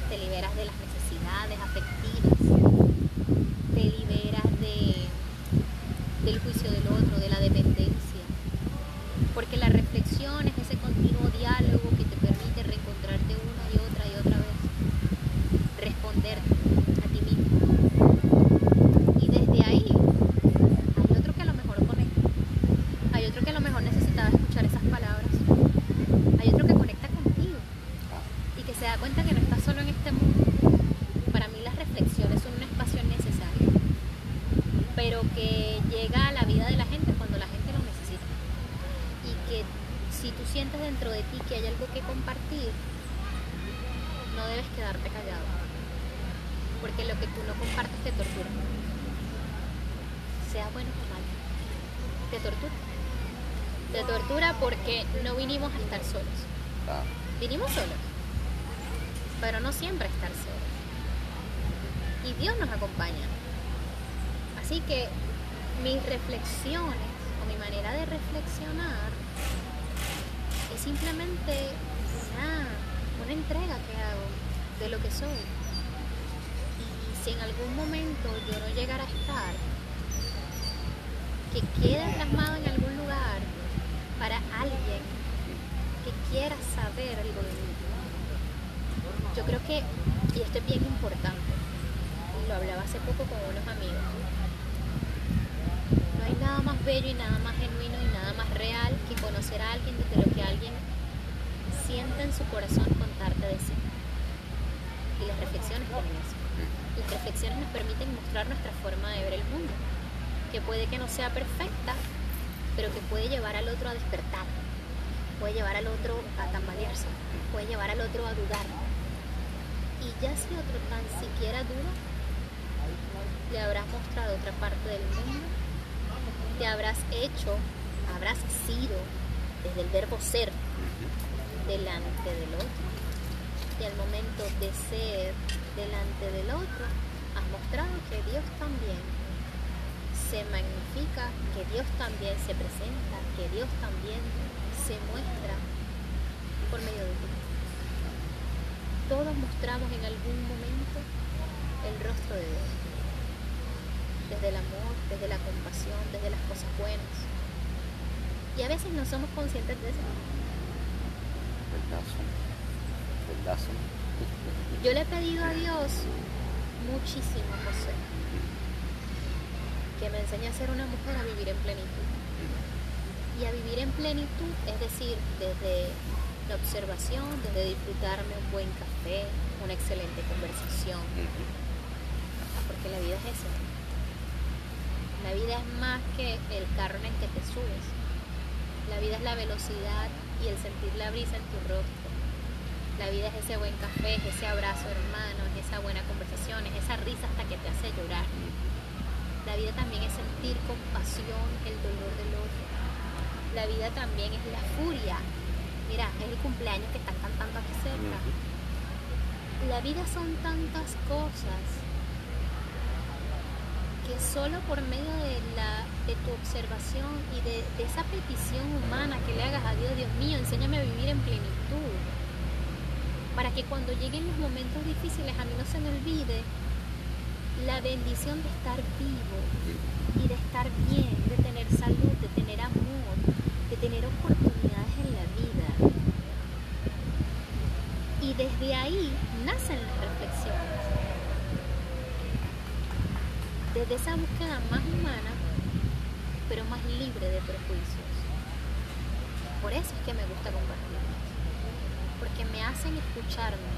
te liberas de las necesidades afectivas, te liberas de, del juicio del otro, de la dependencia, porque la reflexión es ese continuo diálogo que te permite reencontrarte una y otra y otra vez, responder a ti mismo. Y desde ahí hay otro que a lo mejor conecta, hay otro que a lo mejor necesitaba escuchar esas palabras, hay otro que conecta contigo y que se da cuenta que no estás solo en este mundo. Para mí las reflexiones son un espacio necesario, pero que llega a la vida de la gente cuando la gente lo necesita. Y que si tú sientes dentro de ti que hay algo que compartir, no debes quedarte callado. Porque lo que tú no compartes te tortura. Sea bueno o malo. Te tortura. Te tortura porque no vinimos a estar solos. Ah, Vinimos solos, pero no siempre a estar solos. Y Dios nos acompaña. Así que o mi manera de reflexionar es simplemente una, una entrega que hago de lo que soy. Y si en algún momento yo no llegara a estar, que quede plasmado en algún lugar para alguien que quiera saber algo de mí. Yo creo que, y esto es bien importante, y lo hablaba hace poco con unos amigos, no hay nada más bello y nada más genuino y nada más real que conocer a alguien desde lo que alguien siente en su corazón contarte de sí. Y las reflexiones tienen eso. Las reflexiones nos permiten mostrar nuestra forma de ver el mundo, que puede que no sea perfecta, pero que puede llevar al otro a despertar, puede llevar al otro a tambalearse, puede llevar al otro a dudar. Y ya si otro tan siquiera duda, le habrás mostrado otra parte del mundo, te habrás hecho, habrás sido, desde el verbo ser, delante del otro. Y al momento de ser delante del otro, has mostrado que Dios también se magnifica, que Dios también se presenta, que Dios también se muestra por medio de ti. Todos mostramos en algún momento el rostro de Dios. Desde el amor, desde la compasión, desde las cosas buenas. Y a veces no somos conscientes de eso. Yo le he pedido a Dios muchísimo, José, que me enseñe a ser una mujer a vivir en plenitud. Y a vivir en plenitud, es decir, desde la observación, desde disfrutarme un buen café, una excelente conversación, porque la vida es eso. La vida es más que el carro en el que te subes. La vida es la velocidad y el sentir la brisa en tu rostro. La vida es ese buen café, es ese abrazo hermano, es esa buena conversación, es esa risa hasta que te hace llorar. La vida también es sentir compasión, el dolor del otro. La vida también es la furia. Mira, es el cumpleaños que están cantando aquí cerca. La vida son tantas cosas que solo por medio de, la, de tu observación y de, de esa petición humana que le hagas a Dios, Dios mío, enséñame a vivir en plenitud, para que cuando lleguen los momentos difíciles a mí no se me olvide la bendición de estar vivo y de estar bien, de tener salud, de tener amor, de tener oportunidades en la vida. Y desde ahí nacen las reflexiones. Desde esa búsqueda más humana, pero más libre de prejuicios. Por eso es que me gusta compartirlas. Porque me hacen escucharme,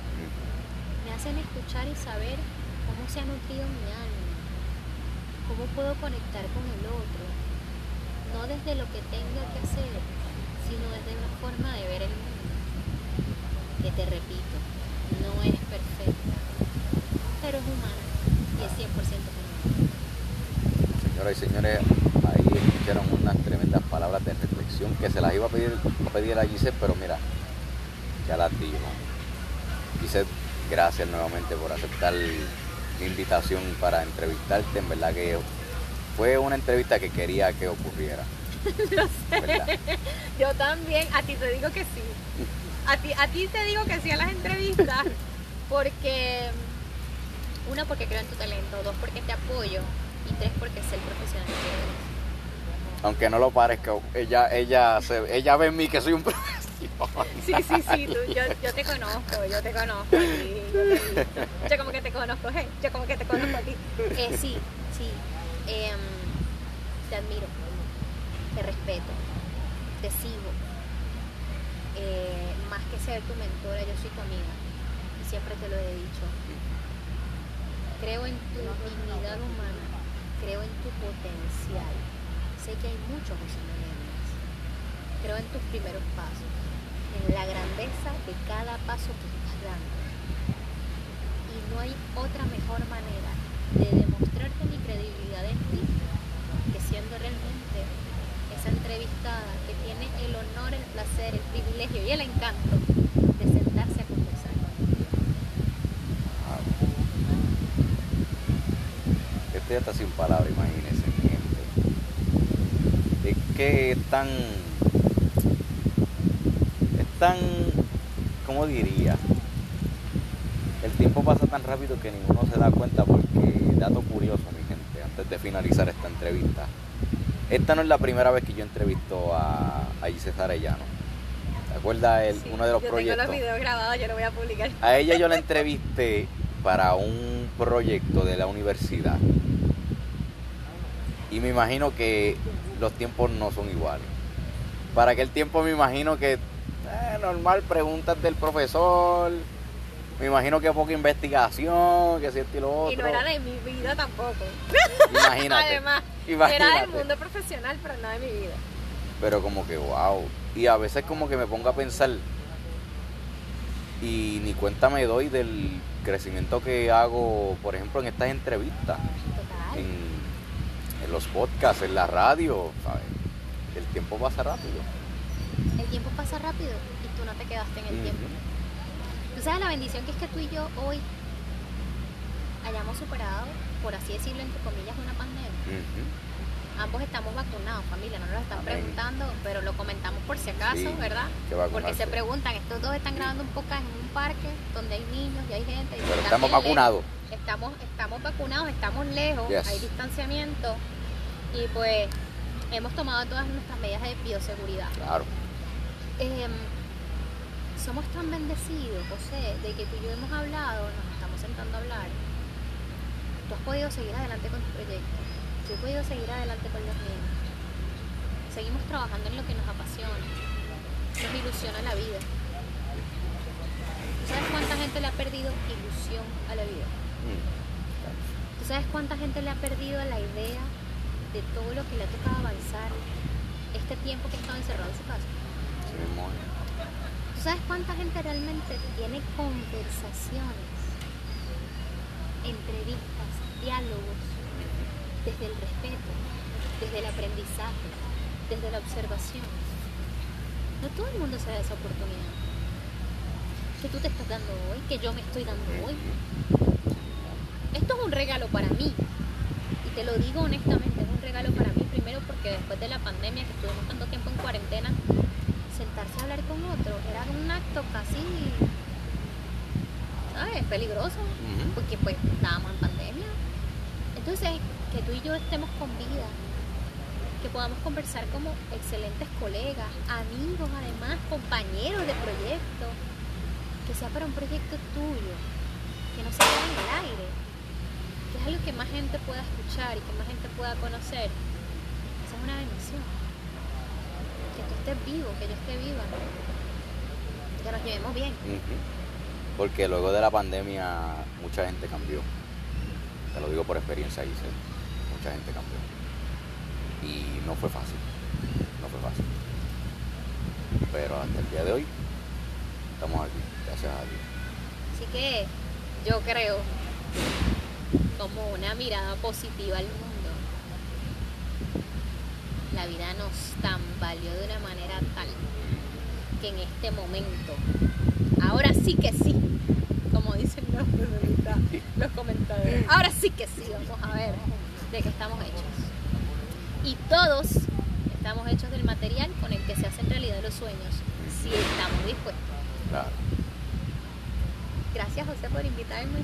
me hacen escuchar y saber cómo se ha nutrido mi alma, cómo puedo conectar con el otro, no desde lo que tenga que hacer, sino desde una forma de ver el mundo. Que te repito, no es perfecta, pero es humana y es 100% humana. Señoras y señores, ahí escucharon unas tremendas palabras de reflexión que se las iba a pedir, a pedir a Giselle, pero mira, ya las dijo. Giselle, gracias nuevamente por aceptar invitación para entrevistarte. En verdad que fue una entrevista que quería que ocurriera. <laughs> Lo sé. Yo también, a ti te digo que sí. A ti, a ti te digo que sí a las entrevistas porque, uno, porque creo en tu talento, dos, porque te apoyo y tres, porque sé el profesional que eres. Aunque no lo parezca, ella, ella, se- ella ve en mí que soy un <laughs> profesional. <laughs> Sí, sí, sí, tú, yo, yo te conozco, yo te conozco a ti. Yo, te como que te conozco, hey, yo como que te conozco a ti. Eh, sí, sí. em, te admiro, te respeto, te sigo. Eh, más que ser tu mentora, yo soy tu amiga. Y siempre te lo he dicho. Creo en tu dignidad humana, creo en tu potencial. Sé que hay muchos José Meléndez. Creo en tus primeros pasos en la grandeza de cada paso que estás dando. Y no hay otra mejor manera de demostrarte mi credibilidad en ti que siendo realmente esa entrevistada que tiene el honor, el placer, el privilegio y el encanto de sentarse a conversar contigo. Estoy hasta sin palabras, imagínense, mi gente. Que tan. Tan. ¿Cómo diría? El tiempo pasa tan rápido que ninguno se da cuenta porque, dato curioso, mi gente, antes de finalizar esta entrevista. Esta no es la primera vez que yo entrevisto a, a Gisela Arellano. ¿Te acuerdas el, Sí, uno de los yo proyectos? tengo los videos grabados, yo lo voy a publicar. A ella yo la <laughs> entrevisté para un proyecto de la universidad. Y me imagino que los tiempos no son iguales. Para aquel tiempo me imagino que normal preguntas del profesor. Me imagino que poca investigación, que si esto y lo otro. Y no era de mi vida tampoco. Imagínate. <laughs> Además, imagínate. era del mundo profesional, pero no de mi vida. Pero como que wow. Y a veces como que me pongo a pensar y ni cuenta me doy del crecimiento que hago, por ejemplo, en estas entrevistas, Total. en, en los podcasts, en la radio, ¿sabes? El tiempo pasa rápido. El tiempo pasa rápido no te quedaste en el tiempo. Tú sabes la bendición que es que tú y yo hoy hayamos superado, por así decirlo, entre comillas, una pandemia. Ambos estamos vacunados, familia, no nos lo están Amén. preguntando, pero lo comentamos por si acaso, Sí, ¿verdad? que Porque se preguntan, estos dos están grabando un podcast en un parque donde hay niños y hay gente. y Pero estamos vacunados. lejos. Estamos, estamos vacunados, estamos lejos, Yes. hay distanciamiento y pues hemos tomado todas nuestras medidas de bioseguridad. Claro. Em, somos tan bendecidos, José, de que tú y yo hemos hablado, nos estamos sentando a hablar. Tú has podido seguir adelante con tu proyecto. Yo he podido seguir adelante con los míos. Seguimos trabajando en lo que nos apasiona. Nos ilusiona la vida. ¿Tú sabes cuánta gente le ha perdido ilusión a la vida? ¿Tú sabes cuánta gente le ha perdido la idea de todo lo que le ha tocado avanzar este tiempo que ha estado encerrado en su casa? Así mismo es. ¿Tú sabes cuánta gente realmente tiene conversaciones, entrevistas, diálogos, desde el respeto, desde el aprendizaje, desde la observación? No todo el mundo se da esa oportunidad. Que tú te estás dando hoy, que yo me estoy dando hoy. Esto es un regalo para mí. Y te lo digo honestamente, es un regalo para mí primero porque después de la pandemia que estuvimos tanto tiempo en cuarentena, un acto casi, ¿sabes? Peligroso, porque pues estábamos en pandemia. Entonces, que tú y yo estemos con vida, que podamos conversar como excelentes colegas, amigos además, compañeros de proyecto, que sea para un proyecto tuyo, que no se quede en el aire, que es algo que más gente pueda escuchar y que más gente pueda conocer. Esa es una bendición que tú estés vivo, que yo esté viva, que nos llevemos bien. Porque luego de la pandemia mucha gente cambió. Te lo digo por experiencia, Giselle. Mucha gente cambió. Y no fue fácil. No fue fácil. Pero hasta el día de hoy estamos aquí, gracias a Dios. Así que yo creo como una mirada positiva al mundo. La vida nos tambaleó de una manera tal que en este momento, ahora sí que sí, como dicen los, los comentadores, ahora sí que sí, vamos a ver de qué estamos hechos. Y todos estamos hechos del material con el que se hacen realidad los sueños, si estamos dispuestos. Claro. Gracias José por invitarme.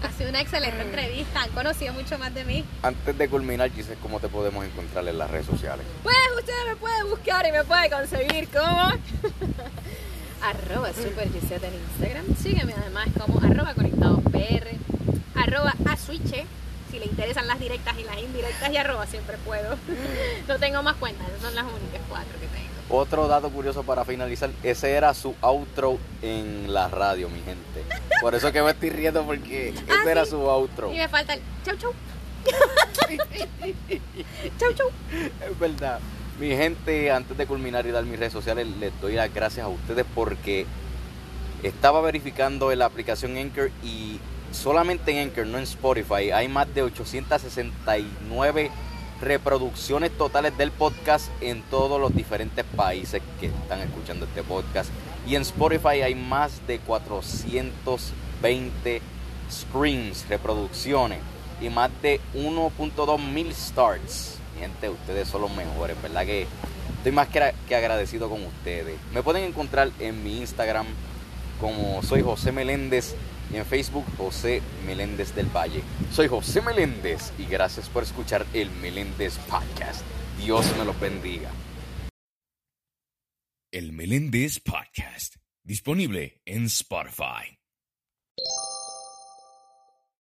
<laughs> Ha sido una excelente entrevista, han conocido mucho más de mí. Antes de culminar, Giselle, ¿cómo te podemos encontrar en las redes sociales? Pues usted me puede buscar y me puede conseguir como <laughs> arroba super Gisette en Instagram. Sígueme además como arroba conectados PR, arroba switche si le interesan las directas y las indirectas y arroba siempre puedo. <laughs> no tengo más cuentas, esas son las únicas cuatro que tengo. Otro dato curioso para finalizar, ese era su outro en la radio, mi gente. Por eso que me estoy riendo porque Ah, ese era sí. su outro. Y me falta el chau chau. <laughs> chau chau. Es verdad. Mi gente, antes de culminar y dar mis redes sociales, les doy las gracias a ustedes porque estaba verificando la aplicación Anchor y solamente en Anchor, no en Spotify, hay más de 869 reproducciones totales del podcast en todos los diferentes países que están escuchando este podcast. Y en Spotify hay más de 420 streams, reproducciones y más de 1.2 mil starts. Gente, ustedes son los mejores, ¿verdad? Que estoy más que, que agradecido con ustedes. Me pueden encontrar en mi Instagram como soy José Meléndez y en Facebook José Meléndez del Valle. Soy José Meléndez y gracias por escuchar el Meléndez Podcast. Dios me los bendiga. El Meléndez Podcast, disponible en Spotify.